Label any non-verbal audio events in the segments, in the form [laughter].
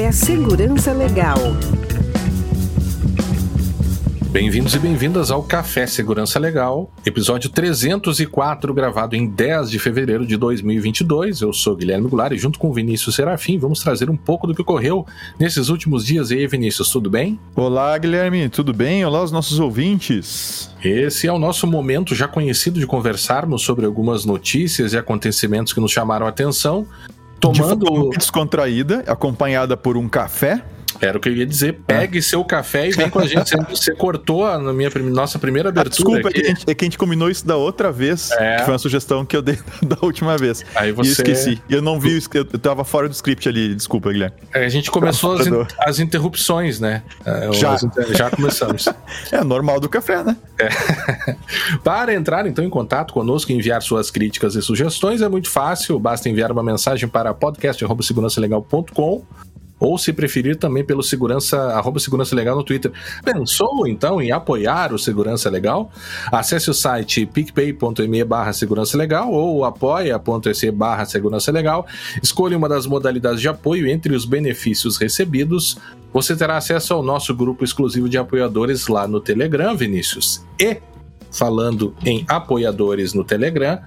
Café Segurança Legal. Bem-vindos e bem-vindas ao Café Segurança Legal, episódio 304, gravado em 10 de fevereiro de 2022. Eu sou Guilherme Goulart e junto com Vinícius Serafim vamos trazer um pouco do que ocorreu nesses últimos dias. E aí, Vinícius, tudo bem? Olá, Guilherme, tudo bem? Olá, os nossos ouvintes. Esse é o nosso momento já conhecido de conversarmos sobre algumas notícias e acontecimentos que nos chamaram a atenção, tomando... De forma descontraída, acompanhada por um café era o que eu ia dizer. Pegue é. seu café e vem com a gente. [laughs] Você cortou a minha, nossa primeira ah, abertura. Desculpa, aqui. É, que a gente, é que a gente combinou isso da outra vez. É. Que foi uma sugestão que eu dei [laughs] da última vez. Aí você... E esqueci. Eu não vi, eu tava fora do script ali. Desculpa, Guilherme. É, a gente começou as, in, as, interrupções, né? É, já. já começamos. [laughs] é normal do café, né? Para entrar, então, em contato conosco e enviar suas críticas e sugestões é muito fácil. Basta enviar uma mensagem para podcast.segurançalegal.com ou se preferir também pelo segurança, arroba segurança legal no Twitter. Pensou então em apoiar o Segurança Legal? Acesse o site picpay.me barra segurança legal ou apoia.se barra segurança legal. Escolha uma das modalidades de apoio entre os benefícios recebidos. Você terá acesso ao nosso grupo exclusivo de apoiadores lá no Telegram, Vinícius. E falando em apoiadores no Telegram,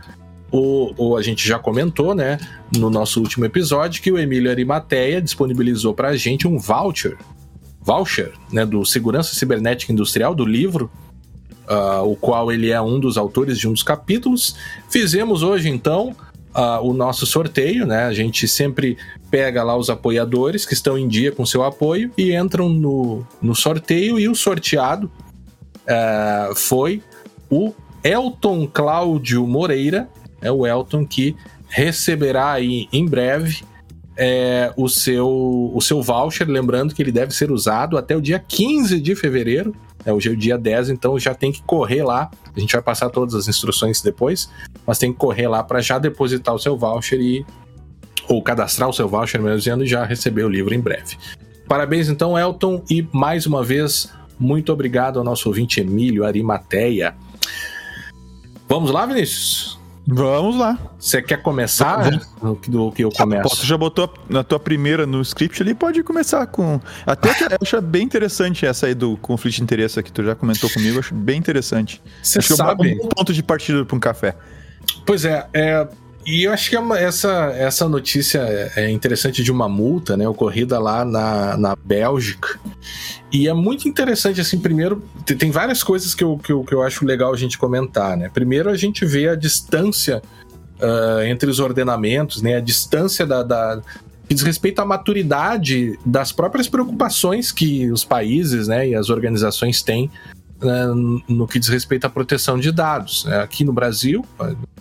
o, o, a gente já comentou, né, no nosso último episódio, que o Emílio Arimateia disponibilizou para a gente um voucher, voucher, né, do Segurança Cibernética Industrial, do livro, uh, o qual ele é um dos autores de um dos capítulos. Fizemos hoje, então, uh, o nosso sorteio, né, a gente sempre pega lá os apoiadores que estão em dia com seu apoio e entram no, no sorteio, e o sorteado uh, foi o Elton Cláudio Moreira, é o Elton que receberá aí em breve é, o, seu, o seu voucher, lembrando que ele deve ser usado até o dia 15 de fevereiro, é hoje é o dia 10, então já tem que correr lá. A gente vai passar todas as instruções depois, mas tem que correr lá para já depositar o seu voucher e ou cadastrar o seu voucher, melhor dizendo, e já receber o livro em breve. Parabéns então, Elton, e mais uma vez, muito obrigado ao nosso ouvinte Emílio Arimateia. Vamos lá, Vinícius? Vamos lá. Você quer começar do, do que eu começo? Você já botou na tua primeira no script ali, pode começar com. Até que eu acho bem interessante essa aí do conflito de interesse que tu já comentou comigo, acho bem interessante. Você sabe. É um ponto de partida para um café. Pois é, é e eu acho que é essa, essa notícia é interessante de uma multa, né, ocorrida lá na, na Bélgica. E é muito interessante, assim, primeiro, tem várias coisas que eu, que, eu, que eu acho legal a gente comentar, né? Primeiro, a gente vê a distância uh, entre os ordenamentos, né? A distância da, da, que diz respeito à maturidade das próprias preocupações que os países né, e as organizações têm né, no que diz respeito à proteção de dados. Né? Aqui no Brasil,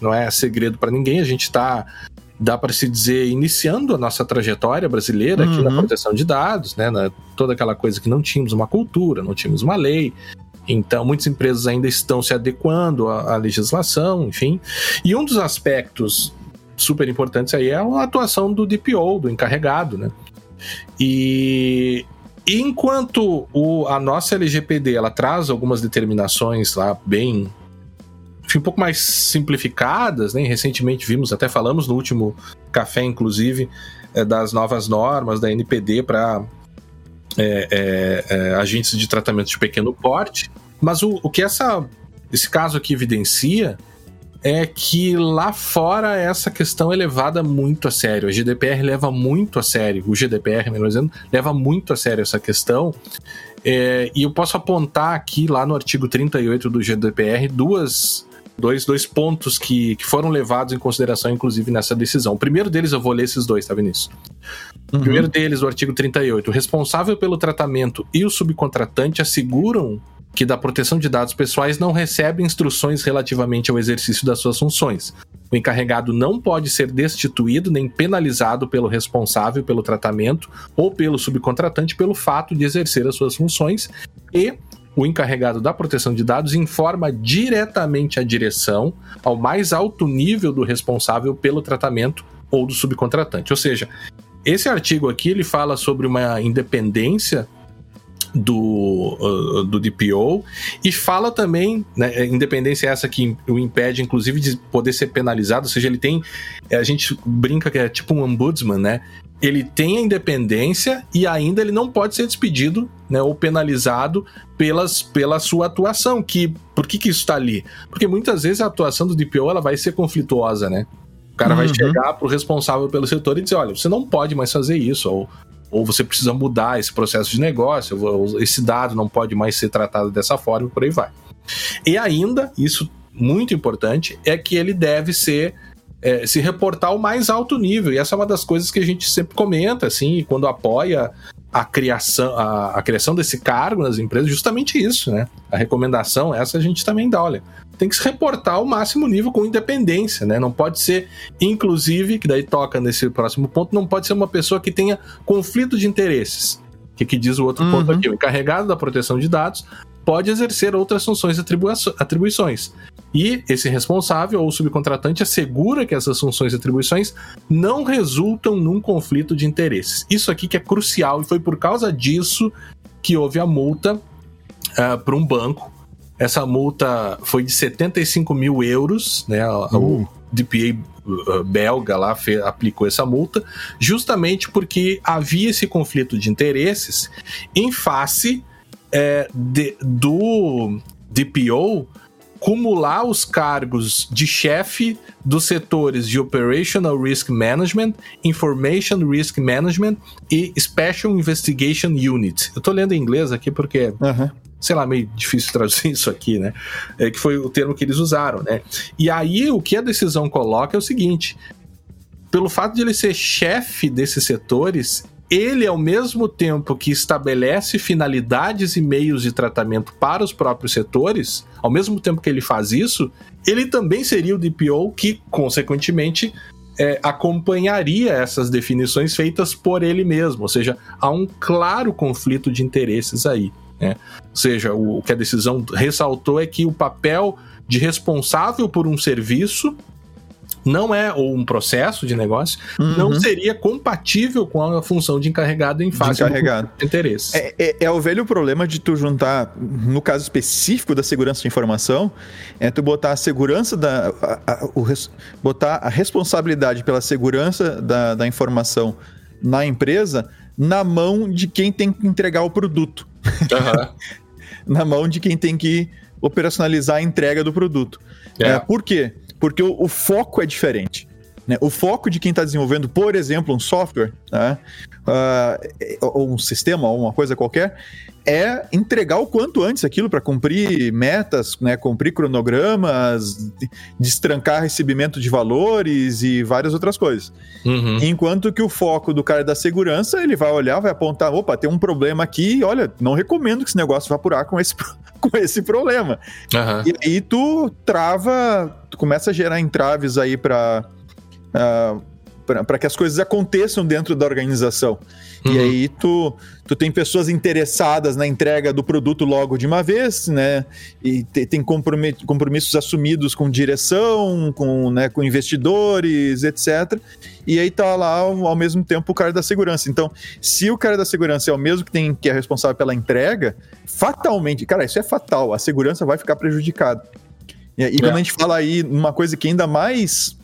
não é segredo para ninguém, a gente está, dá para se dizer, iniciando a nossa trajetória brasileira aqui uhum. na proteção de dados, né? Na, toda aquela coisa que não tínhamos uma cultura, não tínhamos uma lei. Então, muitas empresas ainda estão se adequando à, à legislação, enfim. E um dos aspectos super importantes aí é a atuação do DPO, do encarregado, né? E enquanto o, a nossa LGPD ela traz algumas determinações lá bem um pouco mais simplificadas, né? Recentemente vimos, até falamos no último café, inclusive, é, das novas normas da NPD para é, é, é, agentes de tratamento de pequeno porte. Mas o, o que essa, esse caso aqui evidencia é que lá fora essa questão é levada muito a sério. A GDPR leva muito a sério, o GDPR, melhor dizendo, leva muito a sério essa questão. É, e eu posso apontar aqui, lá no artigo 38 do GDPR, duas, dois, dois pontos que, que foram levados em consideração, inclusive, nessa decisão. O primeiro deles, eu vou ler esses dois, tá, Vinícius? Uhum. Primeiro deles, o artigo 38. O responsável pelo tratamento e o subcontratante asseguram que da proteção de dados pessoais não recebe instruções relativamente ao exercício das suas funções. O encarregado não pode ser destituído nem penalizado pelo responsável pelo tratamento ou pelo subcontratante pelo fato de exercer as suas funções e o encarregado da proteção de dados informa diretamente a direção ao mais alto nível do responsável pelo tratamento ou do subcontratante. Ou seja, esse artigo aqui ele fala sobre uma independência do, uh, do DPO e fala também, né, independência essa que o impede, inclusive, de poder ser penalizado, ou seja, ele tem, é, a gente brinca que é tipo um ombudsman, né? Ele tem a independência e ainda ele não pode ser despedido, né, ou penalizado pelas, pela sua atuação. Que por que que isso está ali? Porque muitas vezes a atuação do DPO ela vai ser conflituosa, né? O cara uhum. vai chegar pro responsável pelo setor e dizer, olha, você não pode mais fazer isso, ou ou você precisa mudar esse processo de negócio, ou esse dado não pode mais ser tratado dessa forma, por aí vai. E ainda, isso muito importante, é que ele deve ser é, se reportar ao mais alto nível. E essa é uma das coisas que a gente sempre comenta, assim, quando apoia a criação, a, a, criação desse cargo nas empresas, justamente isso, né? A recomendação, essa a gente também dá, olha, tem que se reportar ao máximo nível com independência, né? Não pode ser, inclusive, que daí toca nesse próximo ponto, não pode ser uma pessoa que tenha conflito de interesses. O que, que diz o outro uhum. ponto aqui? O encarregado da proteção de dados pode exercer outras funções e atribuições. E esse responsável ou subcontratante assegura que essas funções e atribuições não resultam num conflito de interesses. Isso aqui que é crucial e foi por causa disso que houve a multa uh, para um banco. Essa multa foi de 75 mil euros, né? Uh. O DPA belga lá fez, aplicou essa multa, justamente porque havia esse conflito de interesses em face é, de, do DPO cumular os cargos de chefe dos setores de Operational Risk Management, Information Risk Management e Special Investigation Unit. Eu tô lendo em inglês aqui porque, uhum. sei lá, meio difícil traduzir [laughs] isso aqui, né? É, que foi o termo que eles usaram, né? E aí o que a decisão coloca é o seguinte: pelo fato de ele ser chefe desses setores, ele, ao mesmo tempo que estabelece finalidades e meios de tratamento para os próprios setores, ao mesmo tempo que ele faz isso, ele também seria o DPO que, consequentemente, é, acompanharia essas definições feitas por ele mesmo. Ou seja, há um claro conflito de interesses aí. Né? Ou seja, o, o que a decisão ressaltou é que o papel de responsável por um serviço não é, ou um processo de negócio, uhum. não seria compatível com a função de encarregado em face de, encarregado. de interesse. É, é, é, o velho problema de tu juntar, no caso específico da segurança de informação, é tu botar a segurança da. A, a, o, botar a responsabilidade pela segurança da, da informação na empresa na mão de quem tem que entregar o produto. Uhum. [laughs] na mão de quem tem que operacionalizar a entrega do produto. É. É, por quê? Porque o, o foco é diferente. Né? O foco de quem está desenvolvendo, por exemplo, um software, né? uh, ou um sistema, ou uma coisa qualquer, é entregar o quanto antes aquilo para cumprir metas, né? cumprir cronogramas, destrancar recebimento de valores e várias outras coisas. Uhum. Enquanto que o foco do cara da segurança, ele vai olhar, vai apontar, opa, tem um problema aqui, olha, não recomendo que esse negócio vá por com esse, [laughs] com esse problema. Uhum. E aí tu trava, tu começa a gerar entraves aí para uh, ah, para que as coisas aconteçam dentro da organização. Uhum. E aí tu, tu tem pessoas interessadas na entrega do produto logo de uma vez, né? E te, tem compromissos assumidos com direção, com, né, com investidores, etc. E aí tá lá ao mesmo tempo o cara da segurança. Então, se o cara da segurança é o mesmo que tem que é responsável pela entrega, fatalmente, cara, isso é fatal. A segurança vai ficar prejudicada. E, e é. quando a gente fala aí uma coisa que ainda mais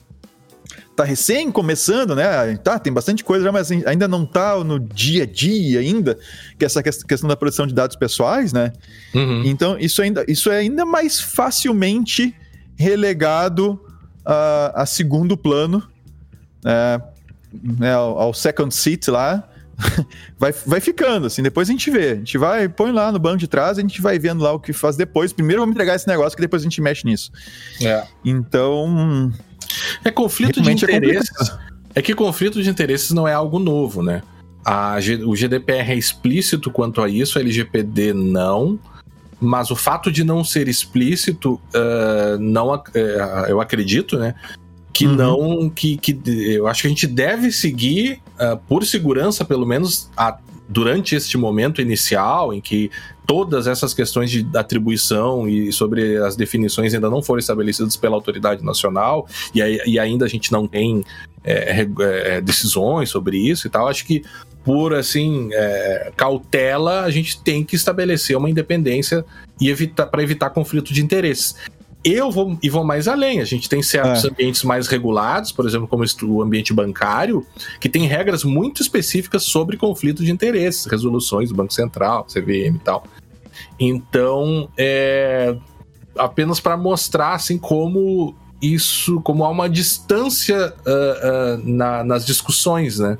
tá recém começando, né? Tá, tem bastante coisa já, mas ainda não tá no dia a dia ainda, que é essa questão da proteção de dados pessoais, né? Uhum. Então, isso, ainda, isso é ainda mais facilmente relegado a, a segundo plano, é, né, ao, ao second seat lá, [laughs] vai, vai ficando, assim, depois a gente vê. A gente vai, põe lá no banco de trás, a gente vai vendo lá o que faz depois. Primeiro vamos entregar esse negócio, que depois a gente mexe nisso. É. Então, é conflito de é interesses. É, é, que conflito de interesses não é algo novo, né? A, o GDPR é explícito quanto a isso, a LGPD não. Mas o fato de não ser explícito, uh, não, uh, eu acredito, né? Que uhum. não. Que, que eu acho que a gente deve seguir, uh, por segurança, pelo menos, a, durante este momento inicial, em que todas essas questões de atribuição e sobre as definições ainda não foram estabelecidas pela autoridade nacional e, aí, e ainda a gente não tem é, é, decisões sobre isso e tal. Acho que por assim é, cautela, a gente tem que estabelecer uma independência e evitar para evitar conflito de interesses. Eu vou e vou mais além. A gente tem certos é. ambientes mais regulados, por exemplo, como o ambiente bancário, que tem regras muito específicas sobre conflito de interesses, resoluções do Banco Central, CVM e tal. Então, é apenas para mostrar assim como isso, como há uma distância uh, uh, na, nas discussões, né?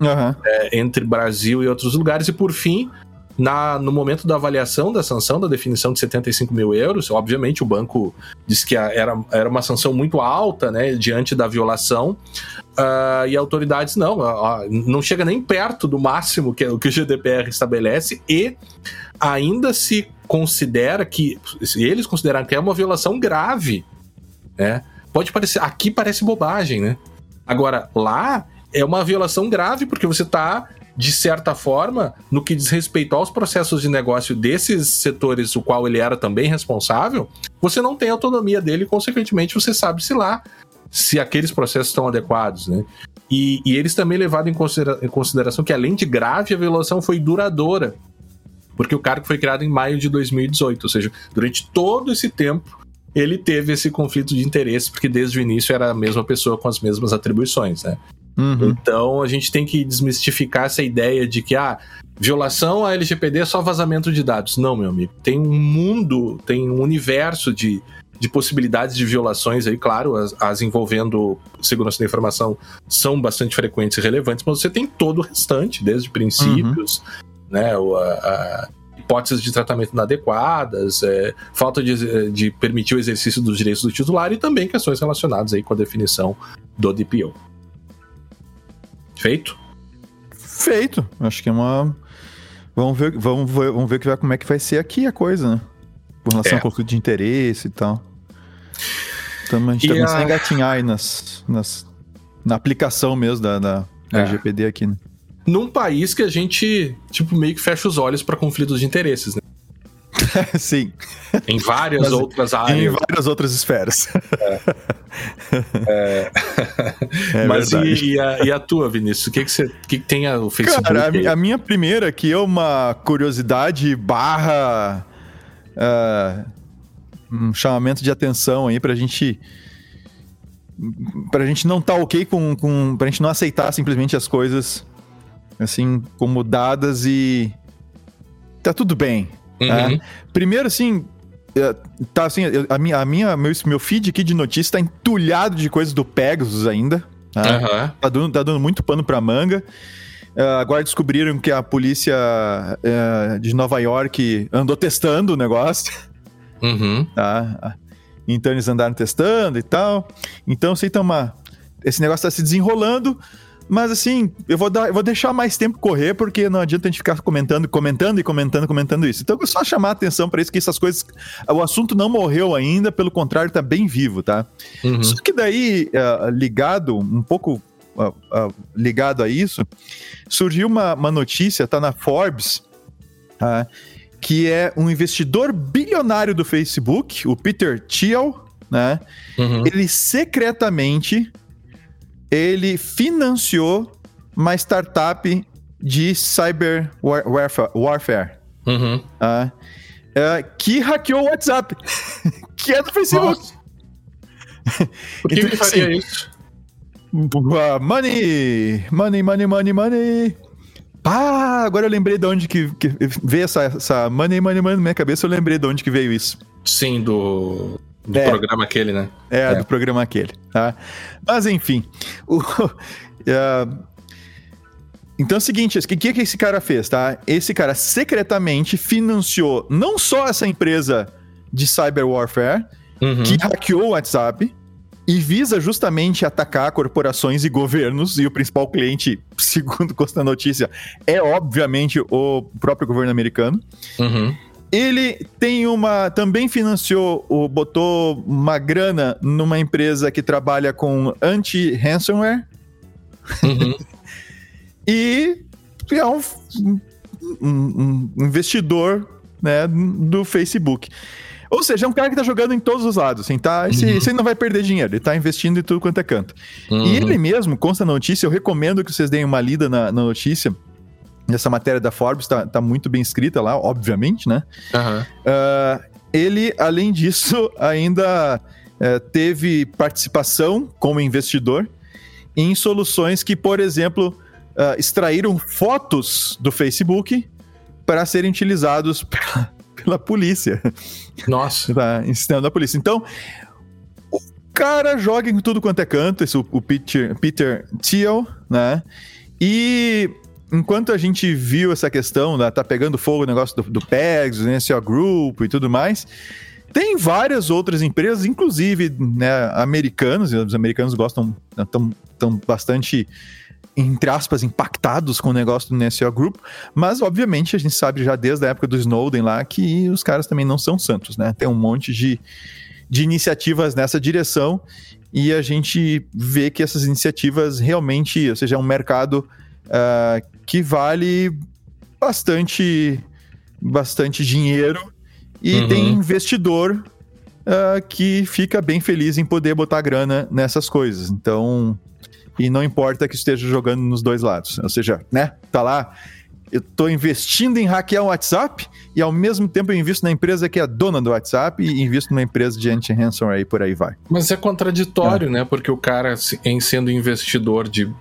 Uhum. É, entre Brasil e outros lugares. E por fim, na, no momento da avaliação da sanção, da definição de 75 mil euros, obviamente o banco disse que era, era uma sanção muito alta, né, diante da violação, uh, e autoridades não, uh, não chega nem perto do máximo que, que o GDPR estabelece, e ainda se considera que, eles consideram que é uma violação grave, né, pode parecer, aqui parece bobagem, né, agora lá é uma violação grave porque você está de certa forma, no que diz respeito aos processos de negócio desses setores, o qual ele era também responsável, você não tem autonomia dele e, consequentemente, você sabe se lá se aqueles processos estão adequados, né? E, e eles também levaram em, considera em consideração que, além de grave, a violação foi duradoura, porque o cargo foi criado em maio de 2018, ou seja, durante todo esse tempo ele teve esse conflito de interesse, porque desde o início era a mesma pessoa com as mesmas atribuições, né? Uhum. Então a gente tem que desmistificar essa ideia de que ah, violação a LGPD é só vazamento de dados. Não, meu amigo. Tem um mundo, tem um universo de, de possibilidades de violações aí, claro, as, as, envolvendo segurança da informação são bastante frequentes e relevantes, mas você tem todo o restante, desde princípios, uhum. né, a, a, hipóteses de tratamento inadequadas, é, falta de, de permitir o exercício dos direitos do titular e também questões relacionadas aí com a definição do DPO. Feito? Feito. Acho que é uma. Vamos ver, vamos vamos ver como é que vai ser aqui a coisa, né? Com relação é. ao conflito de interesse e tal. Então a gente e tá começando a engatinhar aí nas, nas, na aplicação mesmo da, da, da é. LGPD aqui, né? Num país que a gente, tipo, meio que fecha os olhos para conflitos de interesses, né? [laughs] Sim. Em várias Mas, outras áreas. Em várias outras esferas. É. [laughs] É. É Mas e, e, a, e, a, tua, Vinícius? O que, que, você, que, que tem o Facebook? Cara, a, a, minha primeira aqui é uma curiosidade barra uh, um chamamento de atenção aí pra gente pra gente não estar tá ok com, com. pra gente não aceitar simplesmente as coisas assim como dadas e tá tudo bem. Uhum. Né? Primeiro, assim, é, tá assim, a minha, a minha meu, meu feed aqui de notícias tá entulhado de coisas do Pegasus ainda. Né? Uhum. Tá, dando, tá dando muito pano pra manga. Uh, agora descobriram que a polícia uh, de Nova York andou testando o negócio. Uhum. [laughs] Tá? Então eles andaram testando e tal. Então, assim, tá uma... esse negócio tá se desenrolando. Mas assim, eu vou, dar, eu vou deixar mais tempo correr, porque não adianta a gente ficar comentando, comentando e comentando, comentando isso. Então, eu só chamar a atenção para isso, que essas coisas. O assunto não morreu ainda, pelo contrário, tá bem vivo, tá? Uhum. Só que daí, uh, ligado, um pouco uh, uh, ligado a isso, surgiu uma, uma notícia, tá na Forbes, tá? que é um investidor bilionário do Facebook, o Peter Thiel, né? Uhum. Ele secretamente ele financiou uma startup de cyber warfare, warfare uhum. uh, uh, que hackeou o WhatsApp, [laughs] que é do Facebook. Nossa. Por que então, ele faria assim, isso? Uh, money, money, money, money, money. Ah, agora eu lembrei de onde que, que veio essa, essa money, money, money na minha cabeça, eu lembrei de onde que veio isso. Sim, do do é. programa aquele, né? É, é, do programa aquele. Tá? Mas enfim. O, uh, [laughs] então é o seguinte, o que, que esse cara fez, tá? Esse cara secretamente financiou não só essa empresa de cyber warfare, uhum. que hackeou o WhatsApp, e visa justamente atacar corporações e governos, e o principal cliente, [laughs] segundo consta a notícia, é obviamente o próprio governo americano. Uhum. Ele tem uma. Também financiou, botou uma grana numa empresa que trabalha com anti-ransomware. Uhum. [laughs] e é um, um, um, investidor né, do Facebook. Ou seja, é um cara que tá jogando em todos os lados, assim, tá? Esse, uhum. esse não vai perder dinheiro, ele tá investindo em tudo quanto é canto. Uhum. E ele mesmo, consta na notícia, eu recomendo que vocês deem uma lida na, na notícia. Essa matéria da Forbes está tá muito bem escrita lá, obviamente, né? Aham. Uh, ele, além disso, [laughs] ainda uh, teve participação como investidor em soluções que, por exemplo, uh, extraíram fotos do Facebook para serem utilizados [laughs] pela, pela polícia. Nossa. Tá, sistema da polícia. Então, o cara joga em tudo quanto é canto, esse, o, o Peter, Peter Thiel, né? E enquanto a gente viu essa questão, né, tá pegando fogo o negócio do, do PEGS, né, SEO Group e tudo mais, tem várias outras empresas, inclusive né, americanos, e os americanos gostam, estão né, bastante, entre aspas, impactados com o negócio do NSO Group, mas obviamente a gente sabe já desde a época do Snowden lá que os caras também não são santos, né? Tem um monte de, de iniciativas nessa direção e a gente vê que essas iniciativas realmente, ou seja, é um mercado uh, que vale bastante, bastante dinheiro e uhum. tem investidor uh, que fica bem feliz em poder botar grana nessas coisas. Então, e não importa que esteja jogando nos dois lados. Ou seja, né? Tá lá, eu estou investindo em hackear o WhatsApp e ao mesmo tempo eu invisto na empresa que é dona do WhatsApp e invisto numa empresa de anti-ransomware e por aí vai. Mas é contraditório, é. né? Porque o cara, em sendo investidor de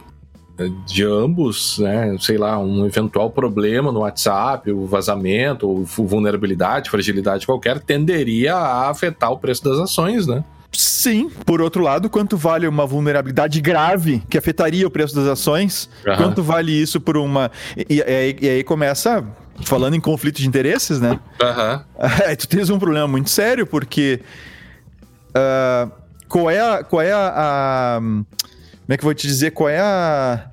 de ambos, né, sei lá, um eventual problema no WhatsApp, o vazamento, ou vulnerabilidade, fragilidade qualquer, tenderia a afetar o preço das ações, né? Sim. Por outro lado, quanto vale uma vulnerabilidade grave que afetaria o preço das ações? Uhum. Quanto vale isso por uma. E, e, e, aí começa. Falando em conflito de interesses, né? Uhum. Aí [laughs] tu tens um problema muito sério, porque. Uh, qual é a. Qual é a, a como é que eu vou te dizer? Qual é a.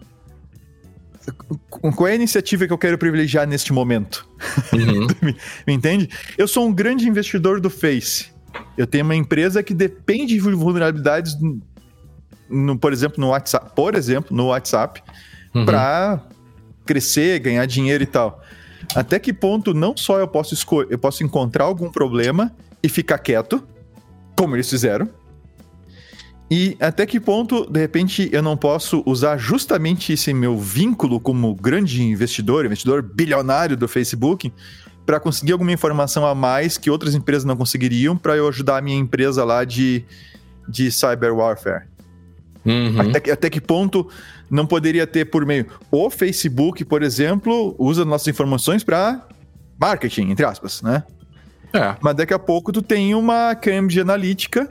Qual é a iniciativa que eu quero privilegiar neste momento? Uhum. [laughs] me, me entende? Eu sou um grande investidor do Face. Eu tenho uma empresa que depende de vulnerabilidades, no, por exemplo, no WhatsApp, por exemplo, no WhatsApp, uhum. para crescer, ganhar dinheiro e tal. Até que ponto não só eu posso eu posso encontrar algum problema e ficar quieto, como eles fizeram, e até que ponto, de repente, eu não posso usar justamente esse meu vínculo como grande investidor, investidor bilionário do Facebook, para conseguir alguma informação a mais que outras empresas não conseguiriam para eu ajudar a minha empresa lá de, de cyber warfare? Uhum. Até, até que ponto não poderia ter por meio. O Facebook, por exemplo, usa nossas informações para marketing, entre aspas, né? É. Mas daqui a pouco tu tem uma Cambridge Analytica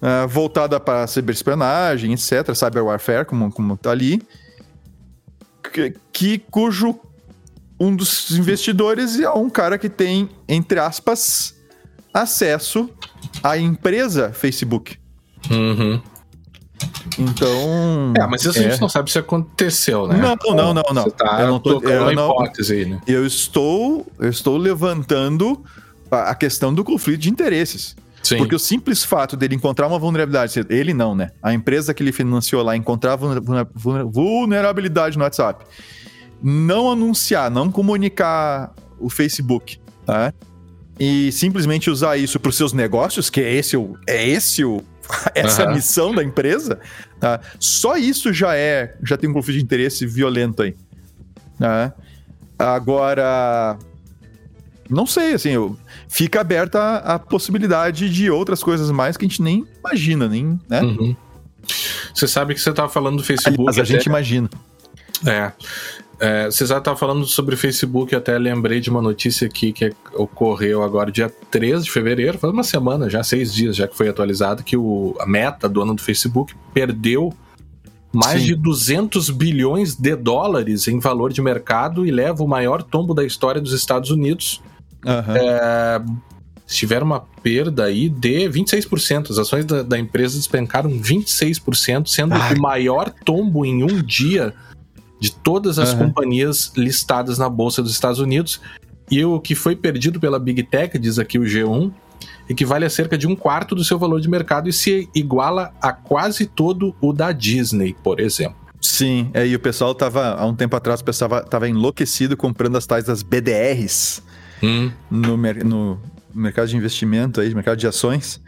uh, voltada para ciberespionagem, etc., cyber warfare, como, como tá ali, que, que, cujo um dos investidores é um cara que tem, entre aspas, acesso à empresa Facebook. Uhum. Então. É, mas isso é. a gente é. não sabe se aconteceu, né? Não, não, não, não. Você tá eu não tô eu uma não, hipótese aí, né? Eu estou, eu estou levantando a questão do conflito de interesses. Sim. Porque o simples fato dele encontrar uma vulnerabilidade, ele não, né? A empresa que ele financiou lá encontrar vulnerabilidade no WhatsApp, não anunciar, não comunicar o Facebook, tá? E simplesmente usar isso para os seus negócios, que é esse o, é esse o, [laughs] essa uhum. missão da empresa, tá? Só isso já é, já tem um conflito de interesse violento aí. Tá? Agora, não sei, assim, eu, fica aberta a, a, possibilidade de outras coisas mais que a gente nem imagina, nem, né? Uhum. Você sabe que você estava falando do Facebook. Mas a gente imagina. É. é você já estava falando sobre o Facebook, até lembrei de uma notícia aqui que ocorreu agora, dia 13 de fevereiro, faz uma semana já, seis dias já que foi atualizado, que o, a Meta, dona do Facebook, perdeu mais Sim. de 200 bilhões de dólares em valor de mercado e leva o maior tombo da história dos Estados Unidos Uhum. É, tiveram uma perda aí de 26%. As ações da, da empresa despencaram 26%, sendo Ai. o maior tombo em um dia de todas as uhum. companhias listadas na Bolsa dos Estados Unidos. E o que foi perdido pela Big Tech, diz aqui o G1, equivale a cerca de um quarto do seu valor de mercado e se iguala a quase todo o da Disney, por exemplo. Sim, é, e o pessoal tava, há um tempo atrás, o pessoal tava enlouquecido comprando as tais das BDRs, hum. no, no, mercado de investimento, aí, mercado de ações,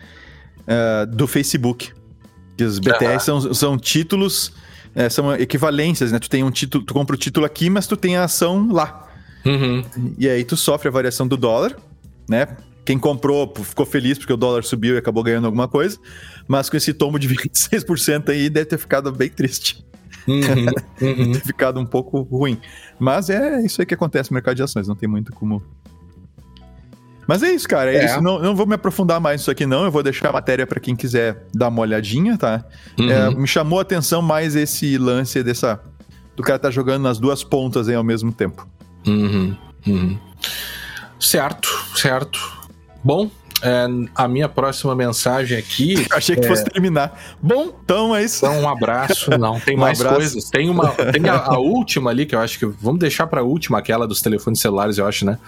uh, do Facebook. Que os BTS são, são títulos é, são equivalências, né? Tu tem um título, tu compra o título aqui, mas tu tem a ação lá. Uhum. E aí tu sofre a variação do dólar, né? Quem comprou ficou feliz porque o dólar subiu e acabou ganhando alguma coisa, mas com esse tombo de [laughs] 26% aí deve ter ficado bem triste. Uhum. [laughs] Uhum. ter ficado um pouco ruim. Mas é isso aí que acontece no mercado de ações, não tem muito como mas é isso, cara. É, É. isso. Não, não vou me aprofundar mais nisso aqui, não. Eu vou deixar a matéria para quem quiser dar uma olhadinha, tá? Uhum. É, me chamou a atenção mais esse lance dessa. Do cara tá jogando nas duas pontas aí ao mesmo tempo. Uhum, uhum. Certo, certo. Bom, é, a minha próxima mensagem aqui. [laughs] Eu achei que fosse terminar. Bom, então é isso. Então, um abraço. Não, tem Um [laughs] mais abraço. coisas. Tem uma. Tem a, a última ali, que eu acho que. Vamos deixar pra última, aquela dos telefones celulares, eu acho, né?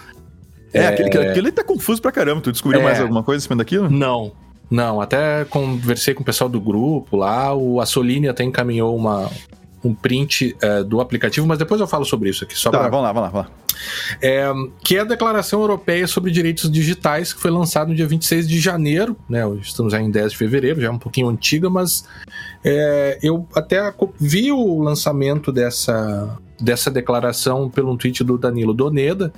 É, Aquele, aquele, aquele tá confuso pra caramba. Tu descobriu É. mais alguma coisa em cima daquilo? Não. Não, até conversei com o pessoal do grupo lá, o Assolini até encaminhou uma, um print é, do aplicativo, mas depois eu falo sobre isso aqui, só Tá, pra vamos lá, vamos lá, vamos lá. é, que é a Declaração Europeia sobre Direitos Digitais, que foi lançada no dia 26 de janeiro, né? Hoje estamos aí em 10 de fevereiro, já é um pouquinho antiga, mas é, eu até vi o lançamento dessa, dessa declaração pelo tweet do Danilo Doneda,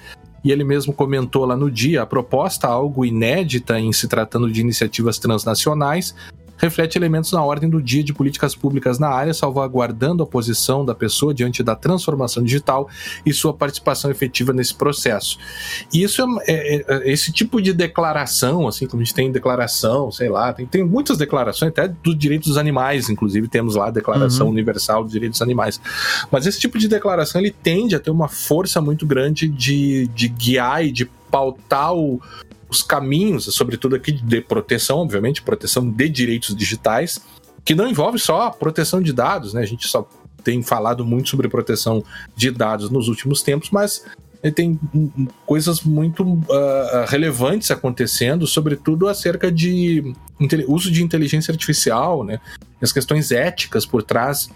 e ele mesmo comentou lá no dia, a proposta, algo inédita em se tratando de iniciativas transnacionais, reflete elementos na ordem do dia de políticas públicas na área, salvaguardando a posição da pessoa diante da transformação digital e sua participação efetiva nesse processo. E isso é, é- é- esse tipo de declaração, assim como a gente tem declaração, sei lá, tem, tem muitas declarações, até dos direitos dos animais, inclusive temos lá a Declaração Uhum. Universal dos Direitos dos Animais. Mas esse tipo de declaração ele tende a ter uma força muito grande de, de guiar e de pautar o- os caminhos, sobretudo aqui de proteção, obviamente, proteção de direitos digitais, que não envolve só a proteção de dados, né? A gente só tem falado muito sobre proteção de dados nos últimos tempos, mas ele tem coisas muito ah, relevantes acontecendo, sobretudo acerca de uso de inteligência artificial, né? As questões éticas por trás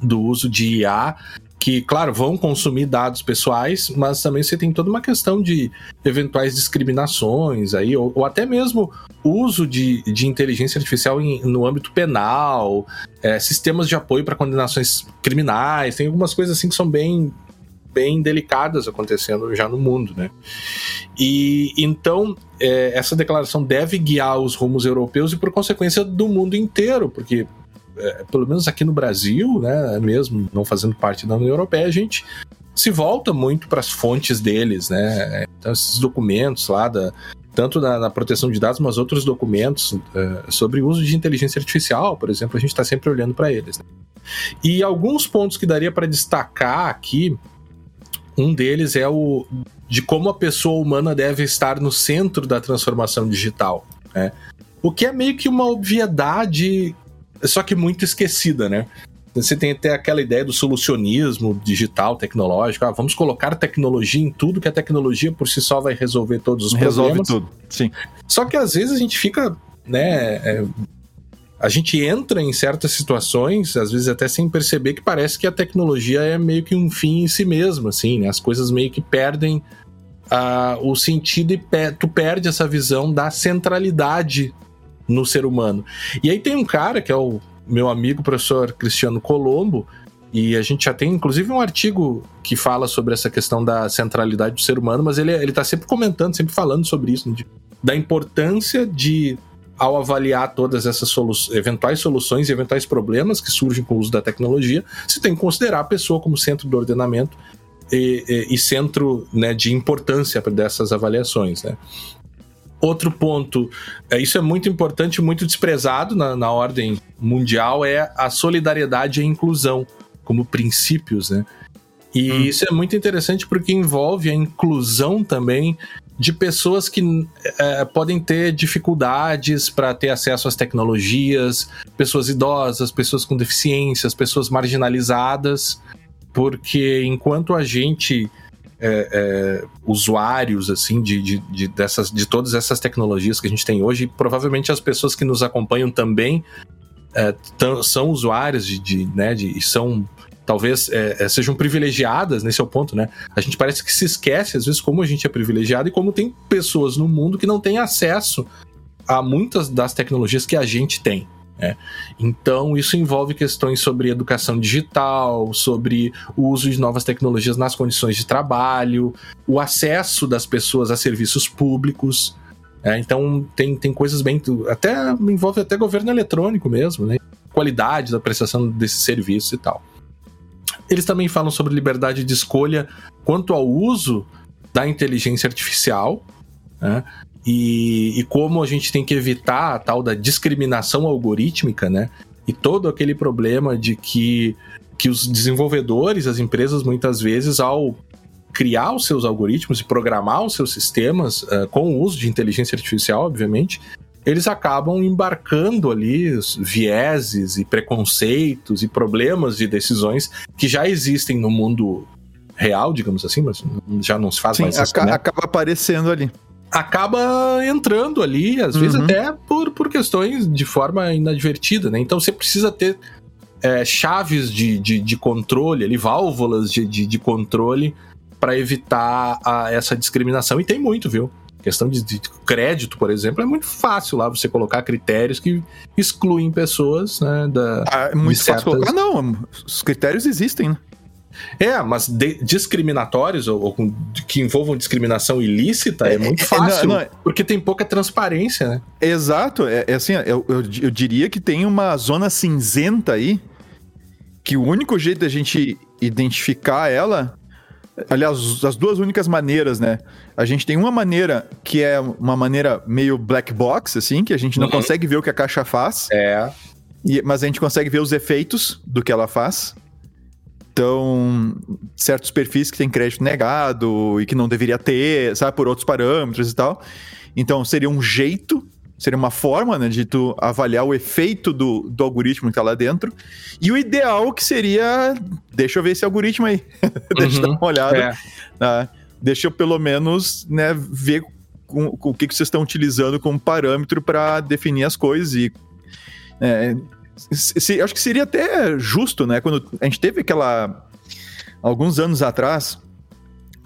do uso de IA, que, claro, vão consumir dados pessoais, mas também você tem toda uma questão de eventuais discriminações aí, ou, ou até mesmo uso de, de inteligência artificial em- no âmbito penal, é, sistemas de apoio para condenações criminais, tem algumas coisas assim que são bem bem delicadas acontecendo já no mundo, né? E então é, essa declaração deve guiar os rumos europeus e por consequência do mundo inteiro, porque é, pelo menos aqui no Brasil, né, mesmo não fazendo parte da União Europeia, a gente se volta muito para as fontes deles, né? Então esses documentos lá da tanto na, proteção de dados, mas outros documentos é, sobre o uso de inteligência artificial, por exemplo, a gente está sempre olhando para eles. né? E alguns pontos que daria para destacar aqui, um deles é o de como a pessoa humana deve estar no centro da transformação digital. Né? O que é meio que uma obviedade, só que muito esquecida, né? Você tem até aquela ideia do solucionismo digital, tecnológico. Ah, vamos colocar tecnologia em tudo, que a tecnologia por si só vai resolver todos os Resolve problemas. tudo. Sim. Só que às vezes a gente fica, né? é, a gente entra em certas situações, às vezes até sem perceber, que parece que a tecnologia é meio que um fim em si mesmo, assim, né? As coisas meio que perdem ah, o sentido e pe- tu perde essa visão da centralidade no ser humano. E aí tem um cara que é o meu amigo professor Cristiano Colombo, e a gente já tem inclusive um artigo que fala sobre essa questão da centralidade do ser humano, mas ele, ele tá sempre comentando, sempre falando sobre isso, né, de- da importância de, ao avaliar todas essas solu eventuais soluções e eventuais problemas que surgem com o uso da tecnologia, você tem que considerar a pessoa como centro do ordenamento e, e- e centro né, de importância dessas avaliações. Né? Outro ponto, é, isso é muito importante e muito desprezado na, na ordem mundial, é a solidariedade e a inclusão como princípios, né? E Hum. isso é muito interessante porque envolve a inclusão também de pessoas que é, podem ter dificuldades para ter acesso às tecnologias, pessoas idosas, pessoas com deficiências, pessoas marginalizadas, porque enquanto a gente é, é, usuários assim de, de, de, dessas, de todas essas tecnologias que a gente tem hoje, provavelmente as pessoas que nos acompanham também é, são usuários de, de, né, de, e são talvez é, é, sejam privilegiadas, nesse é o ponto, né? A gente parece que se esquece, às vezes, como a gente é privilegiado e como tem pessoas no mundo que não têm acesso a muitas das tecnologias que a gente tem. É. Então, isso envolve questões sobre educação digital, sobre o uso de novas tecnologias nas condições de trabalho, o acesso das pessoas a serviços públicos. É, então, tem, tem coisas bem. Até envolve até governo eletrônico mesmo, né? Qualidade da prestação desses serviços e tal. Eles também falam sobre liberdade de escolha quanto ao uso da inteligência artificial. Né? E, e como a gente tem que evitar a tal da discriminação algorítmica, né? E todo aquele problema de que, que os desenvolvedores, as empresas, muitas vezes, ao criar os seus algoritmos e programar os seus sistemas uh, com o uso de inteligência artificial, obviamente, eles acabam embarcando ali os vieses e preconceitos e problemas de decisões que já existem no mundo real, digamos assim, mas já não se faz Sim, mais aca né? acaba aparecendo ali acaba entrando ali, às uhum. vezes até por, por questões de forma inadvertida, né? Então você precisa ter é, chaves de, de, de, controle, ali, válvulas de, de, de controle para evitar a, essa discriminação. E tem muito, viu? questão de, de, crédito, por exemplo, é muito fácil lá você colocar critérios que excluem pessoas, né? Da, ah, é muito certas... fácil colocar, não. Os critérios existem, né? É, mas de, discriminatórios ou, ou, que envolvam discriminação ilícita é, é muito fácil, não, não, é... porque tem pouca transparência, né? Exato, é, é assim, eu, eu, eu, diria que tem uma zona cinzenta aí, que o único jeito da gente identificar ela, aliás, as duas únicas maneiras, né? A gente tem uma maneira que é uma maneira meio black box, assim, que a gente não uhum. consegue ver o que a caixa faz. É. E, mas a gente consegue ver os efeitos do que ela faz. Então, certos perfis que têm crédito negado e que não deveria ter, sabe, por outros parâmetros e tal. Então, seria um jeito, seria uma forma, né, de tu avaliar o efeito do, do algoritmo que tá lá dentro. E o ideal que seria, deixa eu ver esse algoritmo aí. [laughs] deixa eu dar uma olhada. É. Tá? Deixa eu pelo menos, né, ver com, com o que, que vocês estão utilizando como parâmetro para definir as coisas e é, se, acho que seria até justo, né? Quando a gente teve aquela. Alguns anos atrás,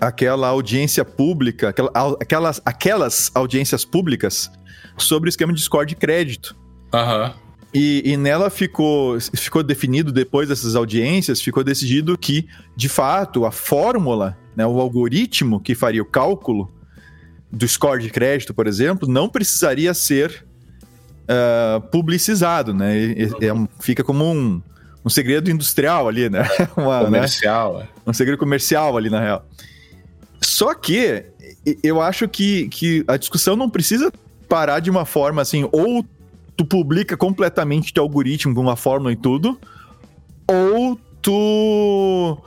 aquela audiência pública, aquela, aquelas, aquelas audiências públicas sobre o esquema de score de crédito. Aham. Uhum. E, e, nela ficou, ficou definido, depois dessas audiências, ficou decidido que, de fato, a fórmula, né, o algoritmo que faria o cálculo do score de crédito, por exemplo, não precisaria ser uh, publicizado, né? E, é um, fica como um, um segredo industrial ali, né? [laughs] Uma, né? comercial, né? Um segredo comercial ali, na real. Só que eu acho que, que a discussão não precisa parar de uma forma assim, ou tu publica completamente teu algoritmo com uma fórmula e tudo, ou tu.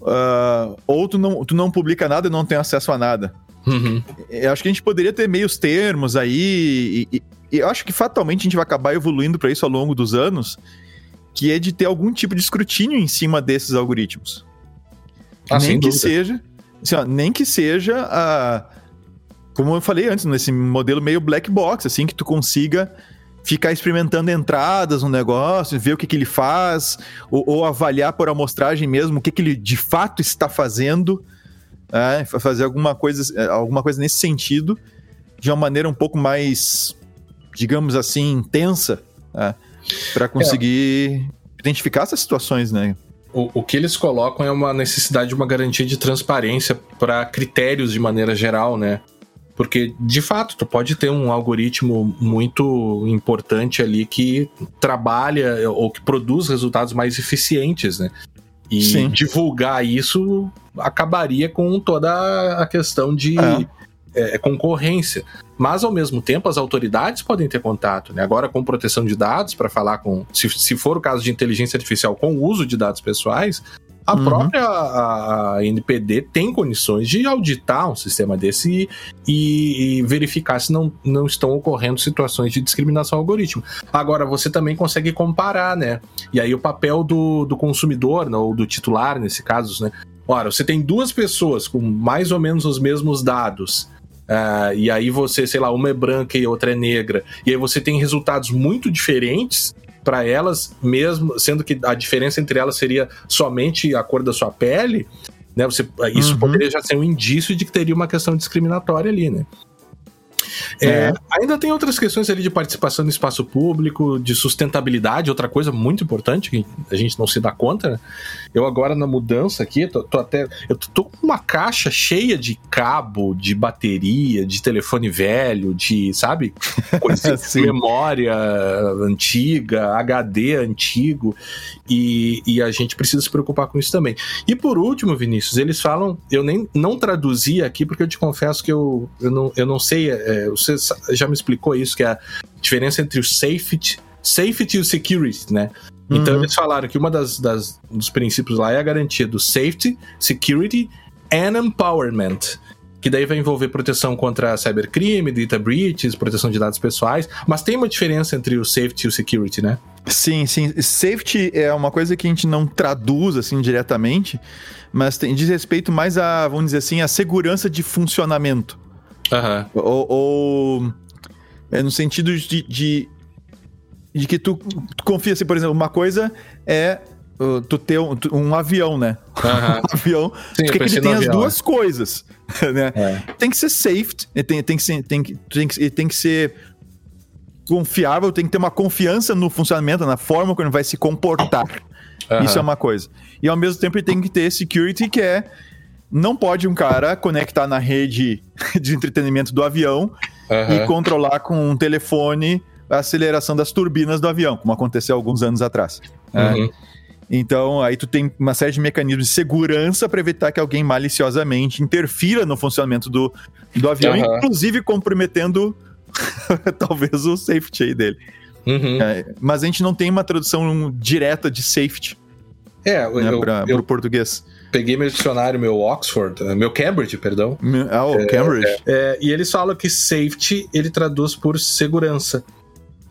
Uh, ou tu não, tu não publica nada e não tem acesso a nada. Uhum. Eu acho que a gente poderia ter meios termos aí, e, e eu acho que fatalmente a gente vai acabar evoluindo para isso ao longo dos anos, que é de ter algum tipo de escrutínio em cima desses algoritmos. Ah, nem que dúvida. seja, assim, ó, nem que seja a como eu falei antes, nesse modelo meio black box, assim, que tu consiga ficar experimentando entradas no negócio, ver o que, que ele faz, ou, ou avaliar por amostragem mesmo o que, que ele de fato está fazendo, é, fazer alguma coisa, alguma coisa nesse sentido, de uma maneira um pouco mais digamos assim, intensa né, para conseguir é. identificar essas situações, né? O, o, que eles colocam é uma necessidade de uma garantia de transparência para critérios de maneira geral, né? Porque, de fato, tu pode ter um algoritmo muito importante ali que trabalha ou que produz resultados mais eficientes, né? E Sim. divulgar isso acabaria com toda a questão de. É é, concorrência. Mas, ao mesmo tempo, as autoridades podem ter contato, né? Agora, com proteção de dados, para falar com. Se, se for o caso de inteligência artificial com o uso de dados pessoais, a uhum. própria a, a NPD tem condições de auditar um sistema desse e, e, verificar se não, não estão ocorrendo situações de discriminação algoritmo. Agora, você também consegue comparar, né? E aí o papel do, do consumidor, né, ou do titular, nesse caso, né? Ora, você tem duas pessoas com mais ou menos os mesmos dados Uh, e aí você, sei lá, uma é branca e outra é negra. E aí você tem resultados muito diferentes para elas, mesmo sendo que a diferença entre elas seria somente a cor da sua pele. Né, você, isso uhum. poderia já ser um indício de que teria uma questão discriminatória ali, né? É, é. Ainda tem outras questões ali de participação no espaço público, de sustentabilidade, outra coisa muito importante que a gente não se dá conta. Né? Eu agora na mudança aqui, tô, tô, até. Eu tô com uma caixa cheia de cabo, de bateria, de telefone velho, de, sabe? [laughs] Coisa memória antiga, HD antigo. E, e a gente precisa se preocupar com isso também. E por último, Vinícius, eles falam. Eu nem não traduzi aqui porque eu te confesso que eu, eu, não, eu não sei. É, você já me explicou isso, que é a diferença entre o safety, safety e o security, né? Então uhum. eles falaram que uma das, das dos princípios lá é a garantia do safety, security and empowerment. Que daí vai envolver proteção contra cybercrime, data breaches, proteção de dados pessoais. Mas tem uma diferença entre o safety e o security, né? Sim, sim. Safety é uma coisa que a gente não traduz assim diretamente, mas tem, diz respeito mais a, vamos dizer assim, a segurança de funcionamento. Uhum. Ou, ou é no sentido de, de, de que tu, tu, confia, assim, por exemplo, uma coisa é uh, tu ter um, um avião, né? Uhum. [laughs] um avião, Sim, tu quer que ele tenha as duas é. coisas, [laughs] né? É. Tem que ser safe, tem, tem, que ser, tem, que, tem, que, tem que ser confiável, tem que ter uma confiança no funcionamento, na forma como ele vai se comportar. Uhum. Isso é uma coisa. E ao mesmo tempo ele tem que ter security, que é não pode um cara conectar na rede [laughs] de entretenimento do avião uhum. e controlar com um telefone a aceleração das turbinas do avião, como aconteceu alguns anos atrás. Uhum. É. Então, aí tu tem uma série de mecanismos de segurança para evitar que alguém maliciosamente interfira no funcionamento do, do avião, uhum. inclusive comprometendo [laughs] talvez o safety dele. Uhum. É, mas a gente não tem uma tradução direta de safety. É, né, para o português peguei meu dicionário, meu Oxford, eh, meu Cambridge, perdão. Ah, o é, Cambridge. É, é, e eles falam que safety ele traduz por segurança.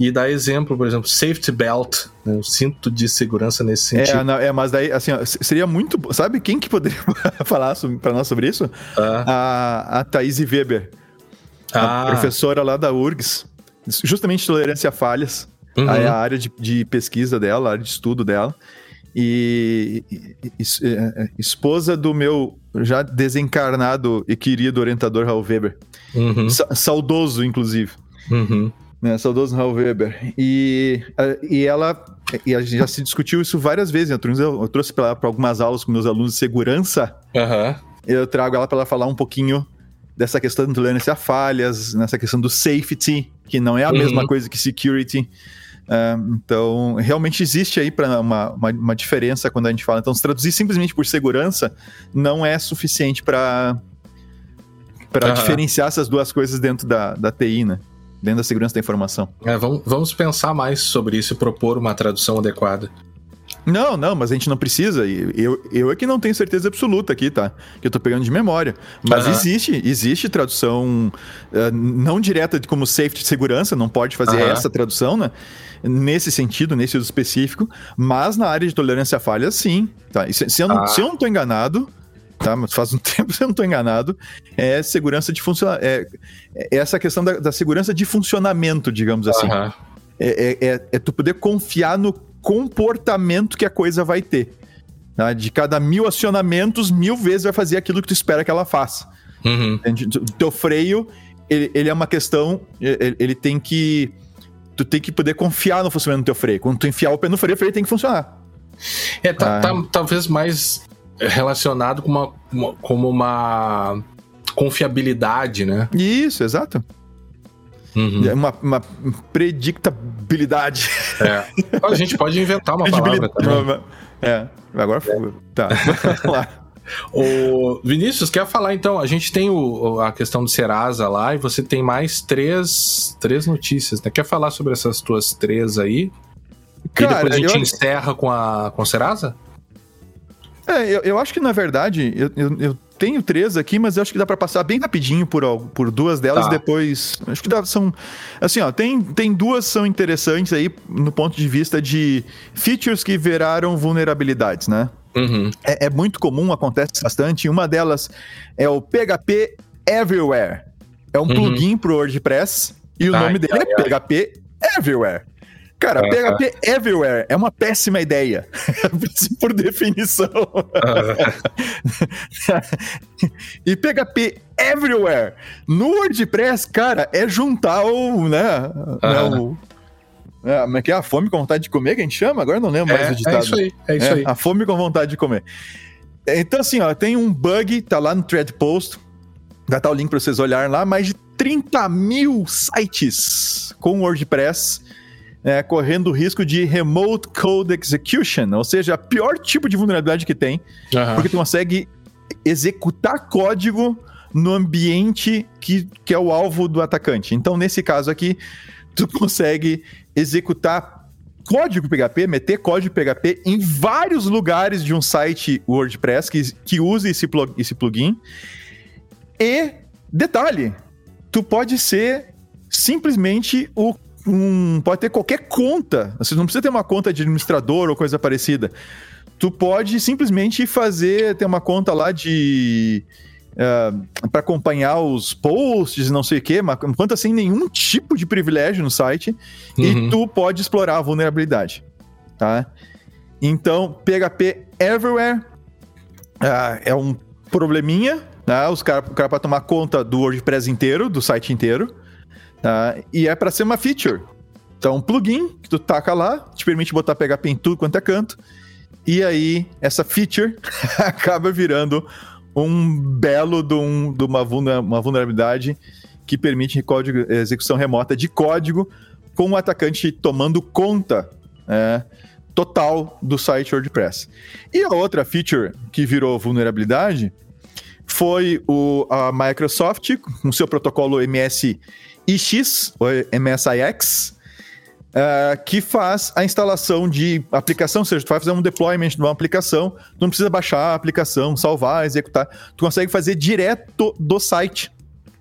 E dá exemplo, por exemplo, safety belt, né, o cinto de segurança nesse é, sentido. É, não, é mas daí, assim, ó, seria muito. Sabe quem que poderia [laughs] falar para nós sobre isso? Ah. A, a Thaís Weber, ah. a professora lá da URGS, justamente tolerância a falhas. Uhum. Aí a área de, de pesquisa dela, a área de estudo dela e, e, e, é, é, esposa do meu já desencarnado e querido orientador Raul Weber. Uhum. Sa saudoso, inclusive. Uhum. Né, saudoso Raul Weber. E, e ela. E a gente já se discutiu isso várias vezes. Eu, eu trouxe para algumas aulas com meus alunos de segurança. Uhum. Eu trago ela para ela falar um pouquinho dessa questão de tolerância a falhas, nessa questão do safety, que não é a uhum. mesma coisa que security. É, então, realmente existe aí para uma, uma, uma, diferença quando a gente fala. Então, se traduzir simplesmente por segurança não é suficiente para para uhum. diferenciar essas duas coisas dentro da, da TI, né? Dentro da segurança da informação. É, vamos, vamos pensar mais sobre isso e propor uma tradução adequada. Não, não, mas a gente não precisa. Eu, eu é que não tenho certeza absoluta aqui, tá? Que eu tô pegando de memória. Mas uhum. existe, existe tradução uh, não direta de como safety de segurança, não pode fazer uhum. essa tradução, né? Nesse sentido, nesse uso específico, mas na área de tolerância a falhas, sim. Tá? Se, se, eu não, ah. se eu não tô enganado, tá? Mas faz um [laughs] tempo que eu não tô enganado, é segurança de funcionamento. É, é, essa questão da, da, segurança de funcionamento, digamos assim. Uhum. É, é, é, tu poder confiar no comportamento que a coisa vai ter. Tá? De cada mil acionamentos, mil vezes vai fazer aquilo que tu espera que ela faça. Uhum. O teu freio, ele, ele, é uma questão, ele, ele, tem que... Tu tem que poder confiar no funcionamento do teu freio. Quando tu enfiar o pé no freio, o freio tem que funcionar. É, tá, ah. tá talvez mais relacionado com uma, uma, como uma confiabilidade, né? Isso, exato. Uhum. É uma, uma, predictabilidade. É. A gente pode inventar uma palavra também. É, agora é. tá. [laughs] Vamos lá. O Vinícius, quer falar então? A gente tem o, a questão do Serasa lá e você tem mais três, três notícias, né? Quer falar sobre essas tuas três aí? Cara, e depois a gente eu... encerra com a, com a Serasa? É, eu, eu acho que na verdade eu, eu, eu tenho três aqui, mas eu acho que dá para passar bem rapidinho por, por duas delas tá. depois. Acho que dá, são. Assim, ó, tem, tem duas são interessantes aí no ponto de vista de features que viraram vulnerabilidades, né? Uhum. É, é, muito comum, acontece bastante. Uma delas é o PHP Everywhere. É um uhum. plugin pro WordPress e o ai, nome dele ai, é ai. PHP Everywhere. Cara, PHP Everywhere é uma péssima ideia, [laughs] por definição. [laughs] e PHP Everywhere no WordPress, cara, é juntar o, né, né o, é, mas é que é a fome com vontade de comer que a gente chama? Agora eu não lembro mais é, o ditado. É isso aí, é isso é, aí. A fome com vontade de comer. Então, assim, ó, tem um bug, tá lá no thread post, estar tá o link para vocês olharem lá, mais de 30 mil sites com WordPress é, correndo o risco de Remote Code Execution, ou seja, o pior tipo de vulnerabilidade que tem, uhum. porque tu consegue executar código no ambiente que, que é o alvo do atacante. Então, nesse caso aqui, tu [laughs] consegue executar código PHP, meter código PHP em vários lugares de um site WordPress que, que use esse, plug, esse plugin. E, detalhe, tu pode ser simplesmente o um, pode ter qualquer conta. Você não precisa ter uma conta de administrador ou coisa parecida. Tu pode simplesmente fazer, ter uma conta lá de uh, é, para acompanhar os posts e não sei o quê, mas conta sem nenhum tipo de privilégio no site uhum. e tu pode explorar a vulnerabilidade, tá? Então, PHP Everywhere uh, é um probleminha, né? Os caras cara para tomar conta do WordPress inteiro, do site inteiro, tá? E é para ser uma feature. Então, um plugin que tu taca lá, te permite botar PHP em tudo quanto é canto. E aí, essa feature [laughs] acaba virando um belo de, um, de uma, uma vulnerabilidade que permite código, execução remota de código com o atacante tomando conta é, total do site WordPress. E a outra feature que virou vulnerabilidade foi o, a Microsoft, com seu protocolo MSIX, ou MSIX, Uh, que faz a instalação de aplicação, ou seja, tu vai fazer um deployment de uma aplicação, tu não precisa baixar a aplicação, salvar, executar, tu consegue fazer direto do site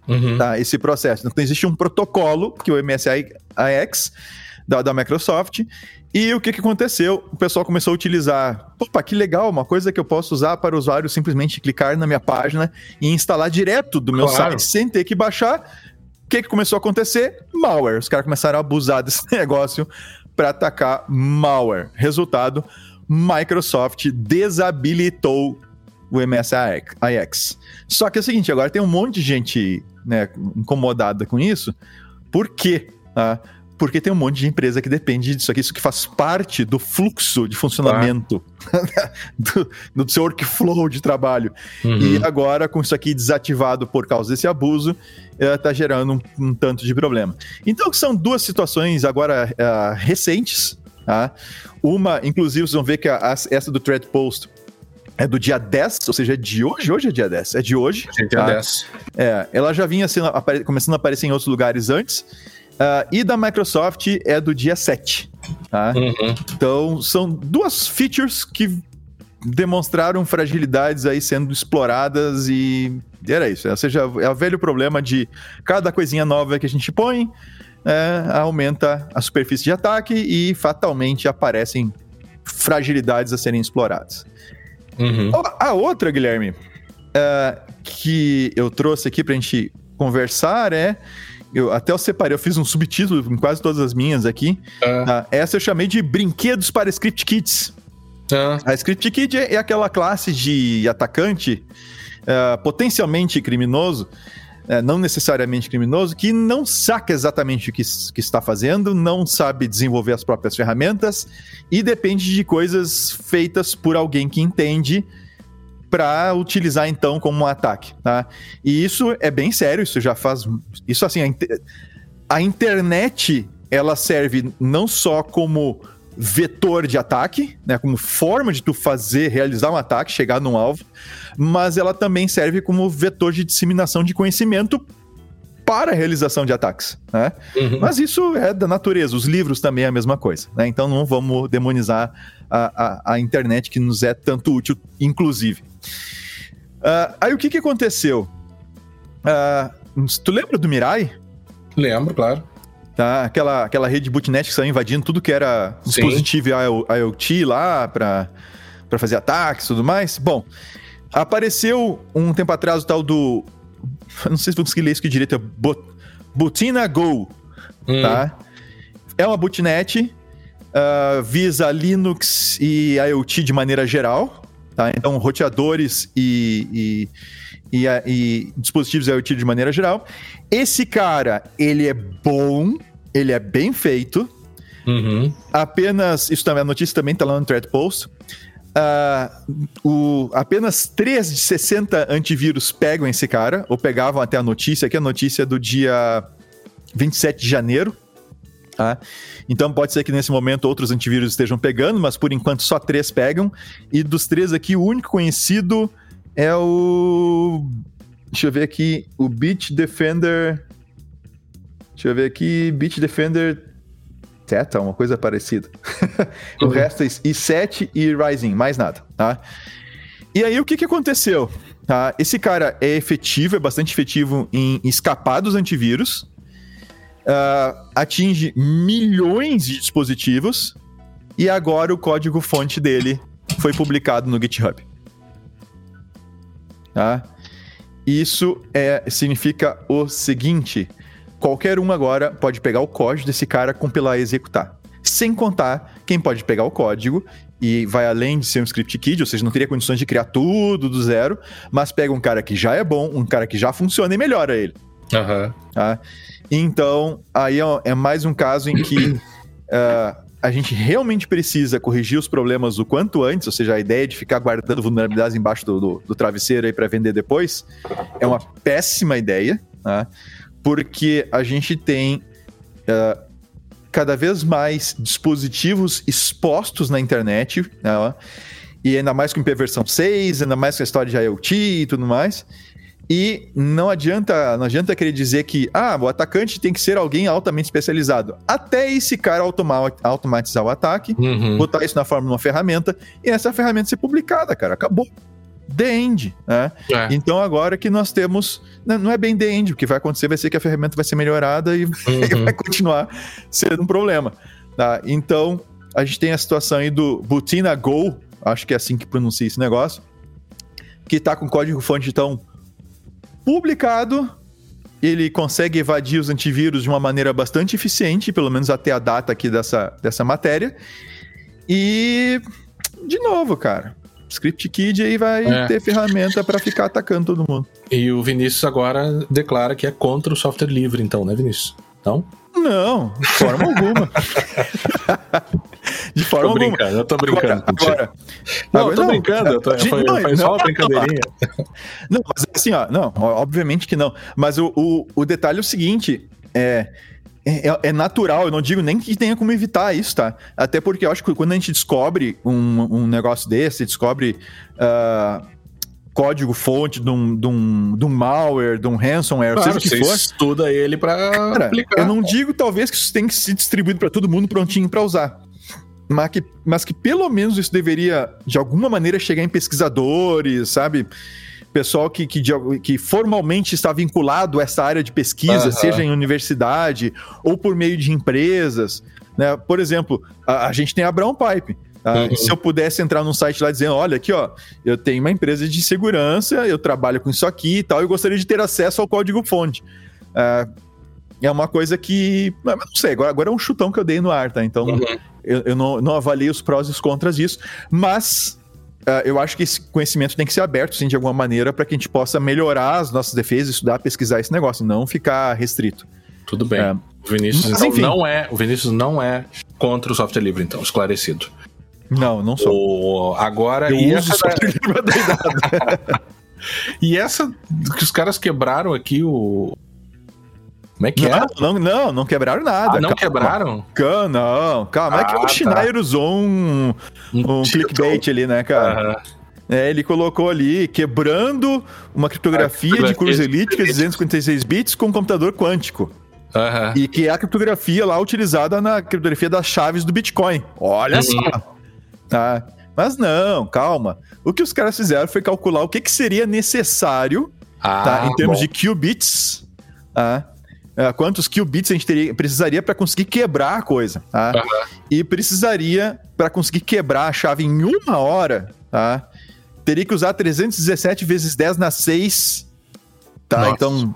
uhum. tá, esse processo. Então existe um protocolo, que é o MSIX, da, da Microsoft, e o que, que aconteceu? O pessoal começou a utilizar. Opa, que legal, uma coisa que eu posso usar para o usuário simplesmente clicar na minha página e instalar direto do meu claro. site sem ter que baixar que, que começou a acontecer? Malware. Os caras começaram a abusar desse [laughs] negócio para atacar malware. Resultado: Microsoft desabilitou o MSIX. Só que é o seguinte, agora tem um monte de gente né, incomodada com isso. Por quê? Ah, porque tem um monte de empresa que depende disso aqui, isso que faz parte do fluxo de funcionamento [laughs] do, do, seu workflow de trabalho. Uhum. E agora, com isso aqui desativado por causa desse abuso, está eh, gerando um, um, tanto de problema. Então, são duas situações agora uh, recentes. Tá? Uma, inclusive, vocês vão ver que a, a, essa do Thread Post é do dia 10, ou seja, é de hoje. Hoje é dia 10, é de hoje. É dia tá? 10. É, ela já vinha sendo, apare, começando a aparecer em outros lugares antes. Uh, e da Microsoft é do dia 7. Tá? Uhum. Então, são duas features que demonstraram fragilidades aí sendo exploradas e era isso. Ou seja, é o velho problema de cada coisinha nova que a gente põe é, aumenta a superfície de ataque e fatalmente aparecem fragilidades a serem exploradas. Uhum. A outra, Guilherme, é, que eu trouxe aqui para a gente conversar é eu até eu separei, eu fiz um subtítulo em quase todas as minhas aqui. Uh. essa eu chamei de Brinquedos para Script Kids. Uh. A Script Kid é, é, aquela classe de atacante uh, potencialmente criminoso, não necessariamente criminoso, que não saca exatamente o que, que está fazendo, não sabe desenvolver as próprias ferramentas e depende de coisas feitas por alguém que entende para utilizar então como um ataque, tá? E isso é bem sério, isso já faz isso assim, a, a internet ela serve não só como vetor de ataque, né, como forma de tu fazer, realizar um ataque, chegar num alvo, mas ela também serve como vetor de disseminação de conhecimento para a realização de ataques, né? Uhum. Mas isso é da natureza, os livros também é a mesma coisa, né? Então não vamos demonizar a, a, a internet que nos é tanto útil, inclusive. Uh, aí o que que aconteceu? Uh, tu lembra do Mirai? Lembro, claro. Tá? Aquela, aquela rede de bootnet que saiu invadindo tudo que era dispositivo IoT lá para fazer ataques e tudo mais. Bom, apareceu um tempo atrás o tal do. [laughs] Não sei se vou conseguir ler isso aqui direito. É Botina Go. Hum. Tá? É uma bootnet uh, visa Linux e IoT de maneira geral, tá? Então, roteadores e, e, e, e dispositivos IoT de maneira geral. Esse cara, ele é bom, ele é bem feito. Uhum. Apenas, isso também, a notícia também está lá no Thread Post. Uh, o, apenas 3 de 60 antivírus pegam esse cara, ou pegavam até a notícia, aqui a notícia é do dia 27 de janeiro. Tá? Então pode ser que nesse momento outros antivírus estejam pegando, mas por enquanto só três pegam. E dos três aqui, o único conhecido é o. Deixa eu ver aqui, o Beat Defender. Deixa eu ver aqui, Beat Defender Theta, uma coisa parecida. [laughs] o uhum. resto é i7 e Ryzen, mais nada, tá? E aí o que, que aconteceu? Tá? Esse cara é efetivo, é bastante efetivo em escapar dos antivírus, uh, atinge milhões de dispositivos e agora o código-fonte dele foi publicado no GitHub. Tá? Isso é, significa o seguinte: qualquer um agora pode pegar o código desse cara, compilar e executar. Sem contar quem pode pegar o código e vai além de ser um script kid, ou seja, não teria condições de criar tudo do zero, mas pega um cara que já é bom, um cara que já funciona e melhora ele. Uhum. Tá? Então, aí é mais um caso em que uh, [coughs] a gente realmente precisa corrigir os problemas o quanto antes, ou seja, a ideia de ficar guardando vulnerabilidades embaixo do, do, do travesseiro aí para vender depois é uma péssima ideia. Tá? porque a gente tem uh, cada vez mais dispositivos expostos na internet, né, e ainda mais com versão 6, ainda mais com a história de IoT e tudo mais. E não adianta, não adianta querer dizer que ah, o atacante tem que ser alguém altamente especializado. Até esse cara automa automatizar o ataque, uhum. botar isso na forma de uma ferramenta e essa ferramenta ser publicada, cara. Acabou the end, né? É. Então agora que nós temos, né, não é bem the end, o que vai acontecer vai ser que a ferramenta vai ser melhorada e [laughs] uhum. vai continuar sendo um problema. Tá? Então a gente tem a situação aí do Butina Go, acho que é assim que pronuncia esse negócio, que está com código-fonte então publicado, ele consegue evadir os antivírus de uma maneira bastante eficiente, pelo menos até a data aqui dessa, dessa matéria. E, de novo, cara, Script Kid aí vai é. ter ferramenta para ficar atacando todo mundo. E o Vinícius agora declara que é contra o software livre, então, né, Vinícius? Então? Não, de forma alguma. [laughs] de forma tô brincando, alguma. Eu tô brincando. Agora, agora, não, agora, eu tô não, brincando. Eu tô, foi, não, foi só uma brincadeirinha. Não, mas assim, ó, não, obviamente que não. Mas o, o, o detalhe é o seguinte: é é, é, é, natural, eu não digo nem que tenha como evitar isso, tá? Até porque eu acho que quando a gente descobre um, um negócio desse, descobre uh, código-fonte de um, de, um, de um malware, de um ransomware, claro, seja o que for. estuda ele pra Cara, aplicar. Eu não digo, talvez, que isso tem que ser distribuído para todo mundo prontinho para usar. Mas que, mas que pelo menos isso deveria, de alguma maneira, chegar em pesquisadores, sabe? pessoal que, que, que, formalmente está vinculado a essa área de pesquisa, uhum. seja em universidade ou por meio de empresas. Né? Por exemplo, a, a gente tem a Brown Pipe. Tá? Uhum. Se eu pudesse entrar num site lá dizendo, olha aqui, ó, eu tenho uma empresa de segurança, eu trabalho com isso aqui e tal, eu gostaria de ter acesso ao código-fonte. É, é uma coisa que. Não sei, agora, agora é um chutão que eu dei no ar, tá? Então uhum. Eu, eu não, não avaliei os prós e os contras disso, mas Uh, eu acho que esse conhecimento tem que ser aberto, sim, de alguma maneira, para que a gente possa melhorar as nossas defesas, estudar, pesquisar esse negócio, não ficar restrito. Tudo bem. Uh, o Vinícius então, não é, o Vinícius não é contra o software livre, então, esclarecido. Não, não sou. O, agora eu e uso essa software [laughs] livre [laughs] E essa que os caras quebraram aqui o como é que não, é? Não, não, não quebraram nada. Ah, não calma. quebraram? Calma, não, calma. Ah, é que o ah, Schneider tá. usou um, um, um clickbait ali, né, cara? É, ele colocou ali, quebrando uma criptografia, de cruz elíptica de 256 bits com computador quântico. Uhum. E que é a criptografia lá utilizada na criptografia das chaves do Bitcoin. Olha uhum. só. Tá? Mas não, calma. O que os caras fizeram foi calcular o que, que seria necessário ah, tá? em termos bom. de qubits tá? Uh, quantos qubits a gente teria, precisaria para conseguir quebrar a coisa, tá? Uhum. E precisaria, para conseguir quebrar a chave em uma hora, tá? Teria que usar 317 vezes 10 na 6, tá? Nossa. Então,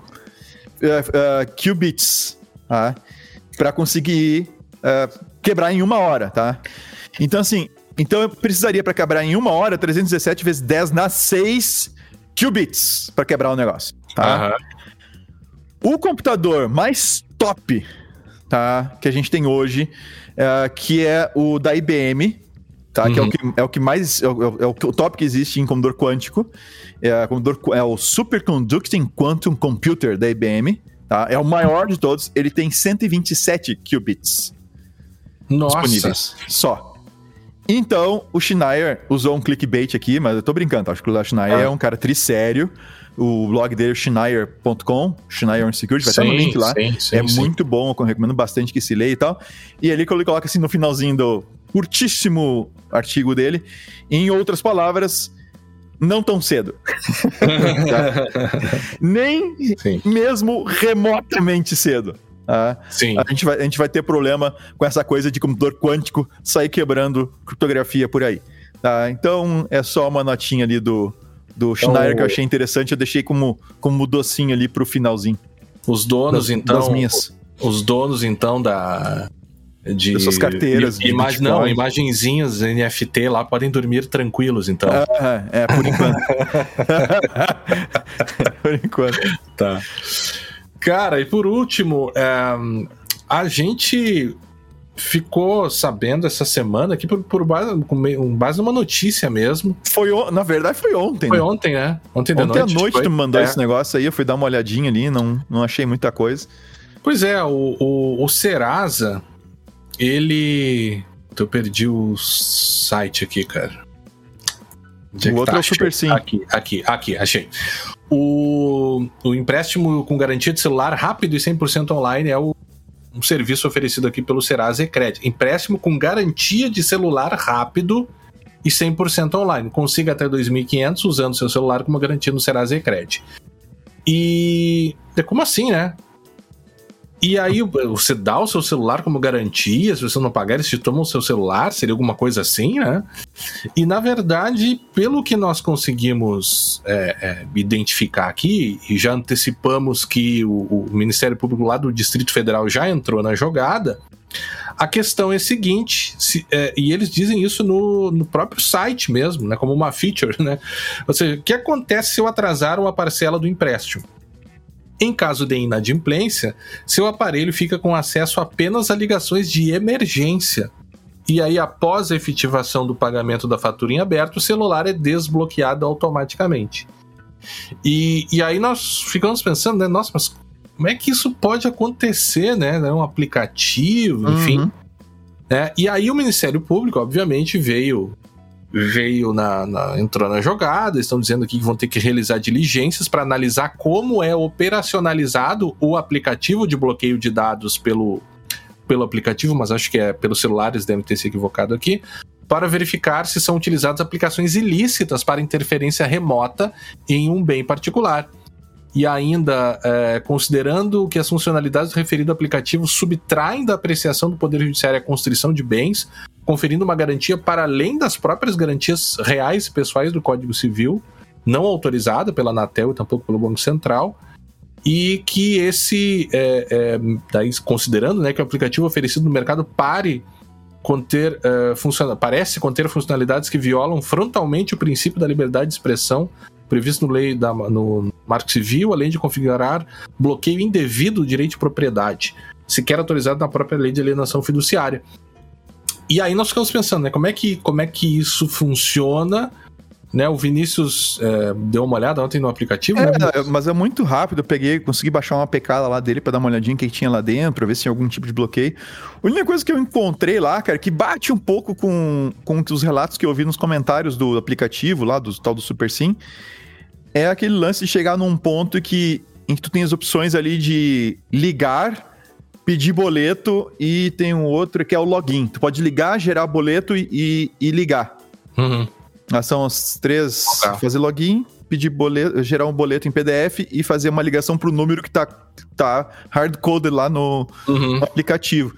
uh, uh, qubits, tá? Para conseguir quebrar em uma hora, tá? Então, assim, então eu precisaria para quebrar em uma hora 317 vezes 10 na 6 qubits para quebrar o negócio, tá? Uhum. O computador mais top, tá, que a gente tem hoje, é, que é o da IBM, tá? Uhum. Que é o que, é o que mais é o, é o, top que existe em computador quântico, é, computador, é o Superconducting Quantum Computer da IBM, tá? É o maior de todos, ele tem 127 qubits. Nossa. disponíveis. Só. Então, o Schneier usou um clickbait aqui, mas eu tô brincando, acho que o Schneier ah. é um cara trissério. O blog dele é schneier.com, Schneier Security, vai sim, estar no link lá. Sim, sim, é muito bom, eu recomendo bastante que se leia e tal. E ali ele coloca assim no finalzinho do curtíssimo artigo dele, em outras palavras, não tão cedo. [laughs] [laughs] Nem mesmo remotamente cedo. Ah, Sim. A gente, vai, a gente vai ter problema com essa coisa de computador quântico sair quebrando criptografia por aí. Tá? Então é só uma notinha ali do, do então, Schneider que eu achei interessante. Eu deixei como, como docinho ali pro finalzinho. Os donos, das, então. Das minhas. Os donos, então, da. De, Dessas carteiras. De, imag, não, imagenzinhas NFT lá podem dormir tranquilos, então. Ah, é, por enquanto. [laughs] [laughs] por enquanto. Tá. Cara, e por último, é, a gente ficou sabendo essa semana aqui por, por base, com base numa notícia mesmo. Foi na verdade foi ontem. Foi né? ontem, né? Ontem, ontem noite, à noite tu me mandou é. esse negócio aí, eu fui dar uma olhadinha ali, não, não achei muita coisa. Pois é, o, o, o Serasa, ele. Eu perdi o site aqui, cara. o outro tá? é o Super Sim. Aqui, aqui, aqui, achei. O, o empréstimo com garantia de celular rápido e 100% online é o, um serviço oferecido aqui pelo Serasa e. Empréstimo com garantia de celular rápido e 100% online. Consiga até 2.500 usando seu celular como garantia no Serasa e Crédito. E é como assim, né? E aí você dá o seu celular como garantia, se você não pagar, eles te tomam o seu celular, seria alguma coisa assim, né? E na verdade, pelo que nós conseguimos é, é, identificar aqui, e já antecipamos que o, o, Ministério Público lá do Distrito Federal já entrou na jogada, a questão é a seguinte, se, é, e eles dizem isso no, no próprio site mesmo, né, como uma feature, né? Ou seja, o que acontece se eu atrasar uma parcela do empréstimo? Em caso de inadimplência, seu aparelho fica com acesso apenas a ligações de emergência. E aí, após a efetivação do pagamento da fatura em aberto, o celular é desbloqueado automaticamente. E, e aí nós ficamos pensando, né? Nossa, mas como é que isso pode acontecer, né? Um aplicativo, enfim. Uhum. Né? E aí o Ministério Público, obviamente, veio veio na, na, entrou na jogada, estão dizendo aqui que vão ter que realizar diligências para analisar como é operacionalizado o aplicativo de bloqueio de dados pelo, pelo aplicativo, mas acho que é pelos celulares, devem ter se equivocado aqui, para verificar se são utilizadas aplicações ilícitas para interferência remota em um bem particular. E ainda, é, considerando que as funcionalidades do referido aplicativo subtraem da apreciação do Poder Judiciário a constrição de bens, conferindo uma garantia para além das próprias garantias reais e pessoais do Código Civil, não autorizada pela Anatel e tampouco pelo Banco Central, e que esse, é, é, daí, considerando né, que o aplicativo oferecido no mercado pare conter, é, funciona, parece conter funcionalidades que violam frontalmente o princípio da liberdade de expressão previsto no lei da, no Marco Civil, além de configurar bloqueio indevido do direito de propriedade, sequer autorizado na própria lei de alienação fiduciária. E aí nós ficamos pensando, né? Como é que, como é que isso funciona? Né, o Vinícius é, deu uma olhada ontem no aplicativo, é, né? Mas é muito rápido, eu peguei, consegui baixar uma pecada lá dele para dar uma olhadinha que tinha lá dentro, pra ver se tinha algum tipo de bloqueio. A única coisa que eu encontrei lá, cara, que bate um pouco com, com os relatos que eu vi nos comentários do aplicativo lá, do tal do Super Sim, é aquele lance de chegar num ponto que, em que tu tem as opções ali de ligar pedir boleto e tem um outro que é o login. Tu pode ligar, gerar boleto e, e, e ligar. Uhum. Ah, são os três. Fazer login, pedir boleto, gerar um boleto em PDF e fazer uma ligação para o número que tá, tá hard-coded lá no, uhum. no, aplicativo.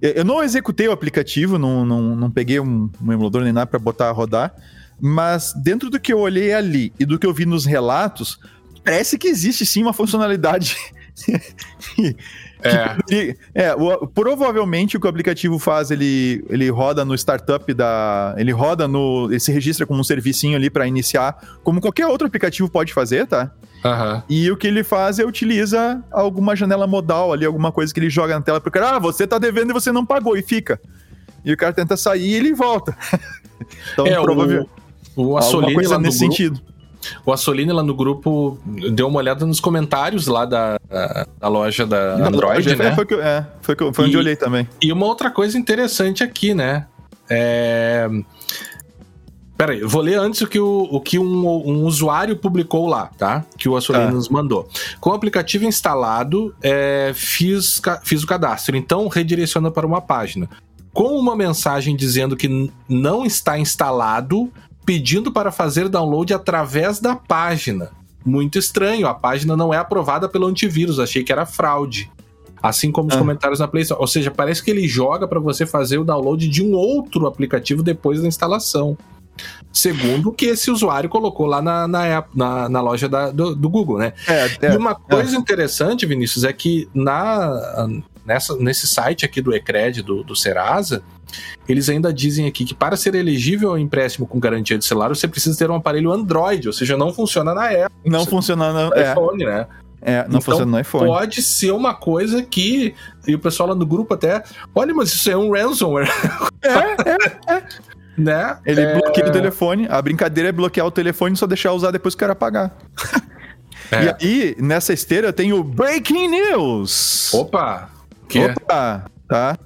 Eu não executei o aplicativo, não, não, não peguei um, um emulador nem nada para botar a rodar, mas dentro do que eu olhei ali e do que eu vi nos relatos, parece que existe sim uma funcionalidade [laughs] é. é o, provavelmente o que o aplicativo faz, ele, ele roda no startup da. Ele roda no. Ele se registra como um servicinho ali para iniciar, como qualquer outro aplicativo pode fazer, tá? Uhum. E o que ele faz é utiliza alguma janela modal ali, alguma coisa que ele joga na tela pro cara, ah, você tá devendo e você não pagou, e fica. E o cara tenta sair e ele volta. [laughs] então, é, provavelmente. O, o Assolini lá nesse grupo, sentido. O Assolini lá no grupo deu uma olhada nos comentários lá da, da loja da, Android, loja, né? É, foi, que, é, foi, que, foi onde eu olhei também. E uma outra coisa interessante aqui, né? É... Peraí, eu vou ler antes o que, o, o que um, um usuário publicou lá, tá? Que o Assolini ah. nos mandou. Com o aplicativo instalado, é, fiz, fiz o cadastro, então redireciona para uma página. Com uma mensagem dizendo que não está instalado, pedindo para fazer download através da página. Muito estranho, a página não é aprovada pelo antivírus, achei que era fraude. Assim como os ah. comentários na Play Store. Ou seja, parece que ele joga para você fazer o download de um outro aplicativo depois da instalação. Segundo o que esse usuário colocou lá na, na, na, na loja da, do, do, Google, né? É, é, e uma coisa é. interessante, Vinícius, é que na, nessa, nesse site aqui do Ecred, do, do Serasa, eles ainda dizem aqui que para ser elegível ao empréstimo com garantia de celular, você precisa ter um aparelho Android, ou seja, não funciona na Apple. Não funciona no é. iPhone, né? É, não então, funciona no iPhone. Pode ser uma coisa que. E o pessoal lá no grupo até. Olha, mas isso é um ransomware. É, é, é. [laughs] Né? Ele é... bloqueia o telefone. A brincadeira é bloquear o telefone e só deixar usar depois que o cara pagar. [laughs] É. E aí, nessa esteira, tem o Breaking News. Opa! Que? Opa! Tá?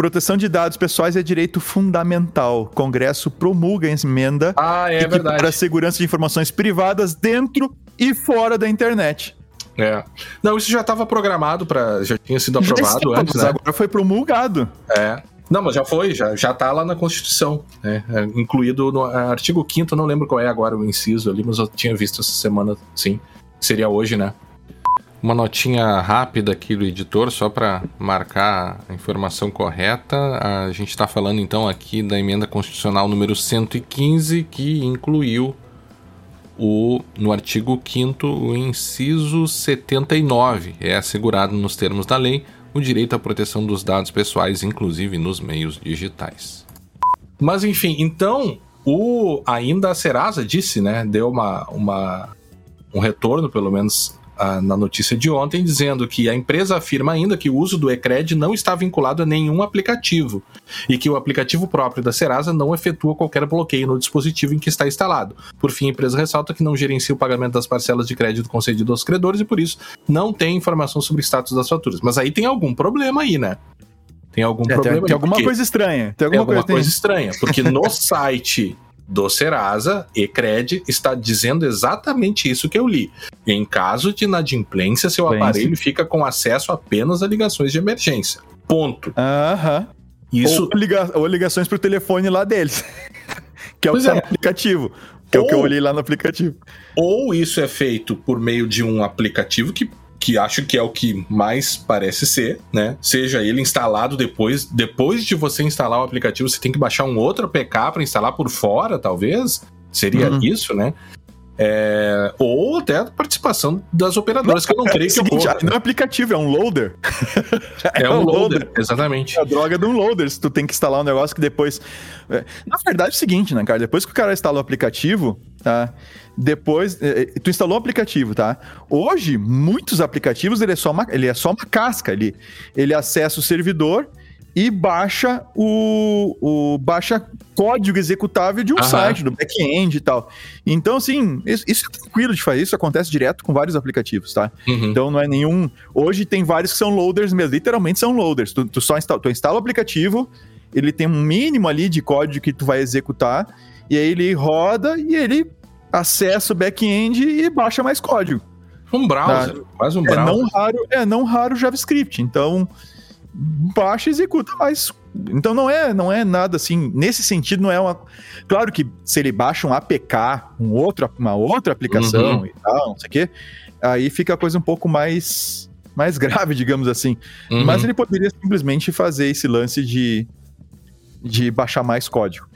Proteção de dados pessoais é direito fundamental. Congresso promulga a emenda ah, é para a segurança de informações privadas dentro e fora da internet. É. Não, isso já estava programado para, já tinha sido aprovado antes, né? Agora foi promulgado. É. Não, mas já foi, já, já tá lá na Constituição, né? É, incluído no artigo 5 não lembro qual é agora o inciso ali, mas eu tinha visto essa semana, sim. Seria hoje, né? Uma notinha rápida aqui do editor, só para marcar a informação correta. A gente está falando então aqui da emenda constitucional número 115, que incluiu o, no artigo 5 o inciso 79. É assegurado nos termos da lei o direito à proteção dos dados pessoais, inclusive nos meios digitais. Mas enfim, então o ainda a Serasa disse, né, deu uma, uma um retorno pelo menos na notícia de ontem, dizendo que a empresa afirma ainda que o uso do eCred não está vinculado a nenhum aplicativo e que o aplicativo próprio da Serasa não efetua qualquer bloqueio no dispositivo em que está instalado. Por fim, a empresa ressalta que não gerencia o pagamento das parcelas de crédito concedido aos credores e, por isso, não tem informação sobre o status das faturas. Mas aí tem algum problema aí, né? Tem algum é, problema tem, tem alguma coisa estranha. Tem alguma, tem alguma coisa, coisa estranha, porque no [laughs] site do Serasa, Ecred, está dizendo exatamente isso que eu li. Em caso de inadimplência, seu aparelho fica com acesso apenas a ligações de emergência. Ponto. Aham. Isso... Ou, liga... Ou ligações pro telefone lá deles. [laughs] que é o que é. aplicativo. Que ou... é o que eu olhei lá no aplicativo. Ou isso é feito por meio de um aplicativo que que acho que é o que mais parece ser, né? Seja ele instalado depois, depois de você instalar o aplicativo, você tem que baixar um outro APK para instalar por fora, talvez. Seria uhum. isso, né? É, ou até a participação das operadoras, não, que eu não é creio é que seguinte, eu Não é aplicativo, é um loader. [laughs] é, é, um loader, loader, exatamente. É a droga de um loader, se tu tem que instalar um negócio que depois... É, na verdade é o seguinte, né, cara? Depois que o cara instala o aplicativo, tá? Depois, é, tu instalou o aplicativo, tá? Hoje, muitos aplicativos, ele é só uma, ele é só uma casca, ele, ele acessa o servidor e baixa o, o baixa código executável de um site, do back-end e tal. Então, assim, isso, isso, é tranquilo de fazer, isso acontece direto com vários aplicativos, tá? Uhum. Então não é nenhum. Hoje tem vários que são loaders mesmo, literalmente são loaders. Tu, tu só instala, tu instala o aplicativo, ele tem um mínimo ali de código que tu vai executar, e aí ele roda e ele acessa o back-end e baixa mais código. Um browser, tá? um é browser. Não raro, é não raro JavaScript. Então, baixa e executa mais. Então não é, não é nada assim, nesse sentido não é uma Claro que se ele baixa um APK, um outro, uma outra aplicação uhum. e tal, não sei o quê, aí fica a coisa um pouco mais mais [laughs] grave, digamos assim. Uhum. Mas ele poderia simplesmente fazer esse lance de de baixar mais código.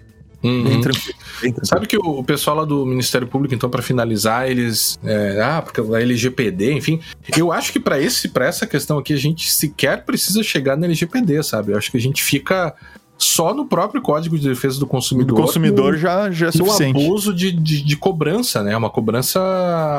Uhum. Bem tranquilo. Bem tranquilo. Sabe que o pessoal lá do Ministério Público, então, para finalizar, eles. é, ah, porque a LGPD, enfim. Eu acho que para essa questão aqui, a gente sequer precisa chegar na LGPD, sabe? Eu acho que a gente fica só no próprio Código de Defesa do Consumidor. Do consumidor no- já, já é no suficiente. abuso de, de, de cobrança, né? Uma cobrança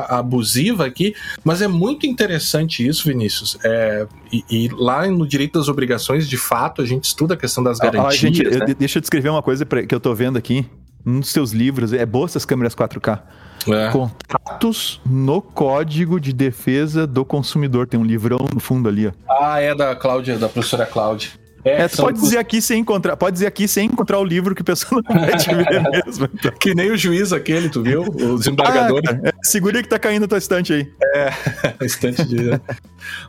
abusiva aqui. Mas é muito interessante isso, Vinícius. É, e, e lá no direito das obrigações, de fato, a gente estuda a questão das Ah, garantias. gente, eu- né? deixa eu descrever uma coisa pra- que eu tô vendo aqui. Um dos seus livros, é boa essas câmeras 4K. É. Contratos no Código de Defesa do Consumidor. Tem um livrão no fundo ali, ó. Ah, é da Cláudia, da professora Cláudia. É, são pode dizer aqui sem encontrar, pode dizer aqui sem encontrar o livro que o pessoal não vai te ver [laughs] mesmo. Então. que nem o juiz aquele, tu viu? O desembargador. Ah, é, segura que tá caindo na tua estante aí. [laughs] Estante de...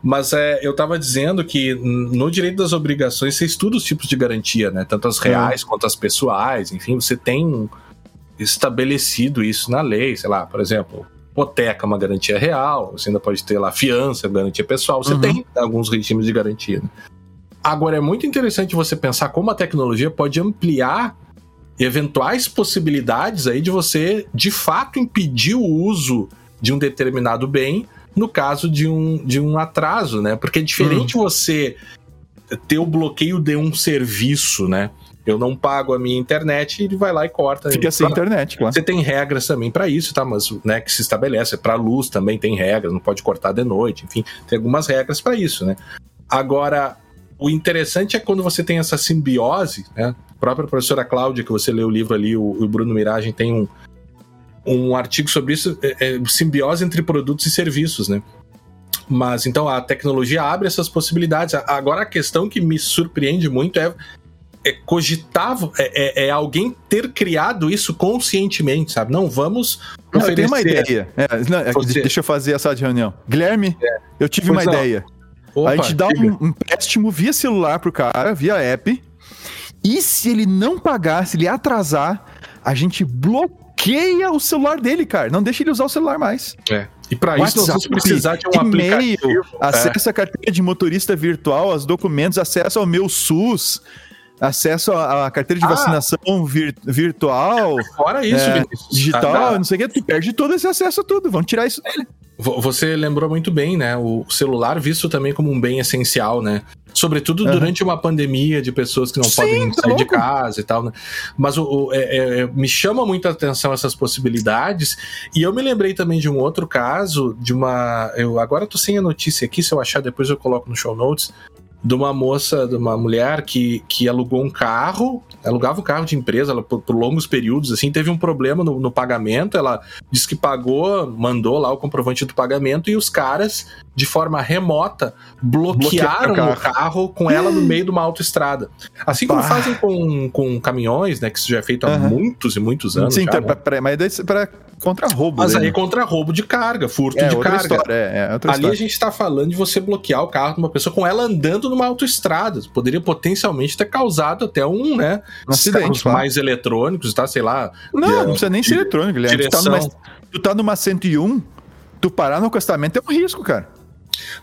Mas é, eu tava dizendo que no direito das obrigações você estuda os tipos de garantia, né? Tanto as reais quanto as pessoais, enfim, você tem estabelecido isso na lei, sei lá, por exemplo, hipoteca é uma garantia real, você ainda pode ter lá fiança, garantia pessoal, você Uhum. tem alguns regimes de garantia. né? Agora é muito interessante você pensar como a tecnologia pode ampliar eventuais possibilidades aí de você de fato impedir o uso de um determinado bem no caso de um, de um atraso, né? Porque é diferente você ter o bloqueio de um serviço, né? Eu não pago a minha internet e ele vai lá e corta. Fica sem internet, claro. Você tem regras também para isso, tá? Mas né, que se estabelece para luz também tem regras, não pode cortar de noite, enfim, tem algumas regras para isso, né? Agora, o interessante é quando você tem essa simbiose, né? A própria professora Cláudia, que você leu o livro ali, o, o Bruno Miragem tem um, um artigo sobre isso, é, é simbiose entre produtos e serviços, né? Mas então a tecnologia abre essas possibilidades. Agora a questão que me surpreende muito é, é cogitar, é, é- é alguém ter criado isso conscientemente, sabe? Não, vamos Não, eu tenho uma ideia. É, não, é, Deixa eu fazer a sala de reunião. Guilherme, eu tive Pois uma não. ideia. Opa, a gente dá diga. um empréstimo via celular pro cara, via app. E se ele não pagar, se ele atrasar, a gente bloqueia o celular dele, cara. Não deixa ele usar o celular mais. É. E para isso nós vamos precisar de um e-mail, aplicativo. É. acesso à carteira de motorista virtual, aos documentos, acesso ao meu SUS, acesso à à carteira de Ah. vacinação vir- virtual, Fora isso, é, Vinícius. digital, Ah, dá- não sei o que, tu perde todo esse acesso a tudo. Vamos tirar isso dele. Vo- Você lembrou muito bem, né? O celular visto também como um bem essencial, né? Sobretudo Aham. durante uma pandemia de pessoas que não Sim, podem tá sair de casa e tal, né? Mas o, o- é- é- é- me chama muita atenção essas possibilidades. E eu me lembrei também de um outro caso, de uma. Eu agora tô sem a notícia aqui, se eu achar depois eu coloco no show notes. De uma moça, de uma mulher que, que alugou um carro, alugava um carro de empresa ela, por, por longos períodos, assim, teve um problema no, no pagamento, ela disse que pagou, mandou lá o comprovante do pagamento e os caras, de forma remota, bloquearam Bloquearam o o carro com ela no meio de uma autoestrada. Assim como Bah. fazem com, com caminhões, né? Que isso já é feito há Aham. muitos e muitos anos. Sim, já, tá, né? pra, pra, mas daí pra contra roubo. Mas daí, aí né? contra roubo de carga, furto é de carga. história. É, é outra Ali a gente tá falando de você bloquear o carro de uma pessoa com ela andando numa autoestrada. Poderia potencialmente ter causado até um, né? Um acidente, claro. mais eletrônicos, tá? Sei lá. Não, de- não precisa nem ser eletrônico, Guilherme. Tu tá, numa, tu tá numa 101, tu parar no acostamento é um risco, cara.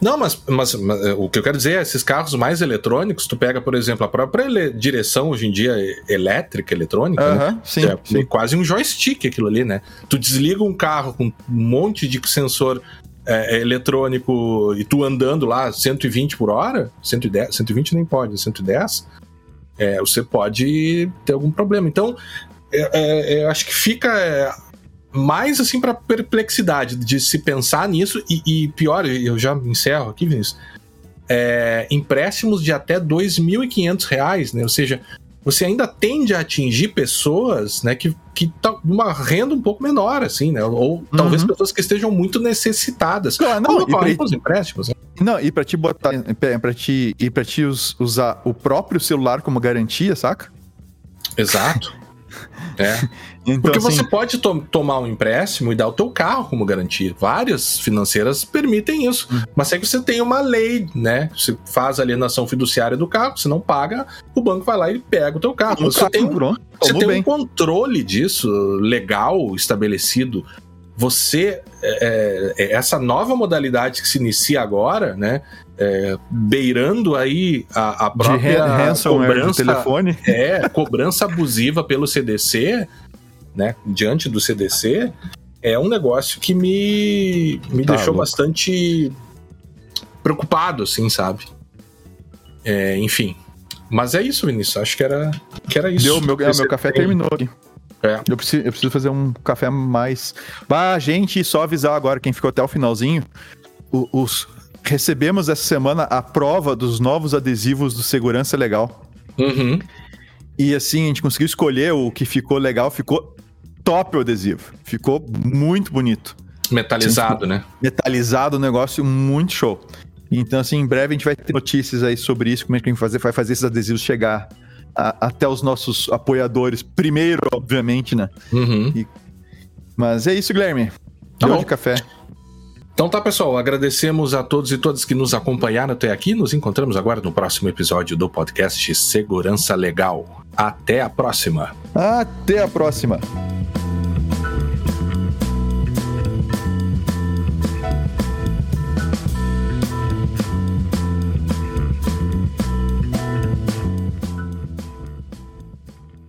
Não, mas, mas- mas, é, o que eu quero dizer é, esses carros mais eletrônicos, tu pega, por exemplo, a própria direção hoje em dia é elétrica, eletrônica, né? Aham, sim, é sim. quase um joystick aquilo ali, né? Tu desliga um carro com um monte de sensor é, é, eletrônico e tu andando lá 120 por hora, 110, 120 nem pode, 110, é, você pode ter algum problema. Então, eu acho que fica mais assim para perplexidade de se pensar nisso e, e pior, eu já encerro aqui, Vinícius, é, empréstimos de até 2.500 reais, né? Ou seja, você ainda tende a atingir pessoas, né, que que tá uma renda um pouco menor, assim, né? Ou talvez Uhum. pessoas que estejam muito necessitadas. Claro, não, Como e pra- com os empréstimos, né? Não, e pra te botar, pra te, e pra te us- usar o próprio celular como garantia, saca? Exato. É. [laughs] Então, Porque assim, você pode to- tomar um empréstimo e dar o teu carro como garantia. Várias financeiras permitem isso. Hum. Mas é que você tem uma lei, né? Você faz alienação fiduciária do carro, você não paga, o banco vai lá e pega o teu carro. Você carro, tem, um- você tem bem. um controle disso legal estabelecido. Você, é, é, essa nova modalidade que se inicia agora, né? É, beirando aí a, a própria de cobrança, telefone. [laughs] É, cobrança abusiva pelo CDC, né, diante do CDC, é um negócio que me, me tá deixou louco. bastante preocupado, assim, sabe? É, enfim. Mas é isso, Vinícius. Acho que era, que era isso. Deu, meu, é, meu café tem. terminou aqui. É. Eu, preciso, eu preciso fazer um café mais. Ah, gente, só avisar agora quem ficou até o finalzinho. Os, recebemos essa semana a prova dos novos adesivos do Segurança Legal. Uhum. E assim, a gente conseguiu escolher o que ficou legal, ficou top o adesivo. Ficou muito bonito. Metalizado, assim, né? Metalizado, um negócio muito show. Então, assim, em breve a gente vai ter notícias aí sobre isso, como é que a gente vai fazer, vai fazer esses adesivos chegar a, até os nossos apoiadores primeiro, obviamente, né? Uhum. E, mas é isso, Guilherme. Tá de café. Então tá, pessoal, agradecemos a todos e todas que nos acompanharam até aqui. Nos encontramos agora no próximo episódio do podcast Segurança Legal. Até a próxima. Até a próxima.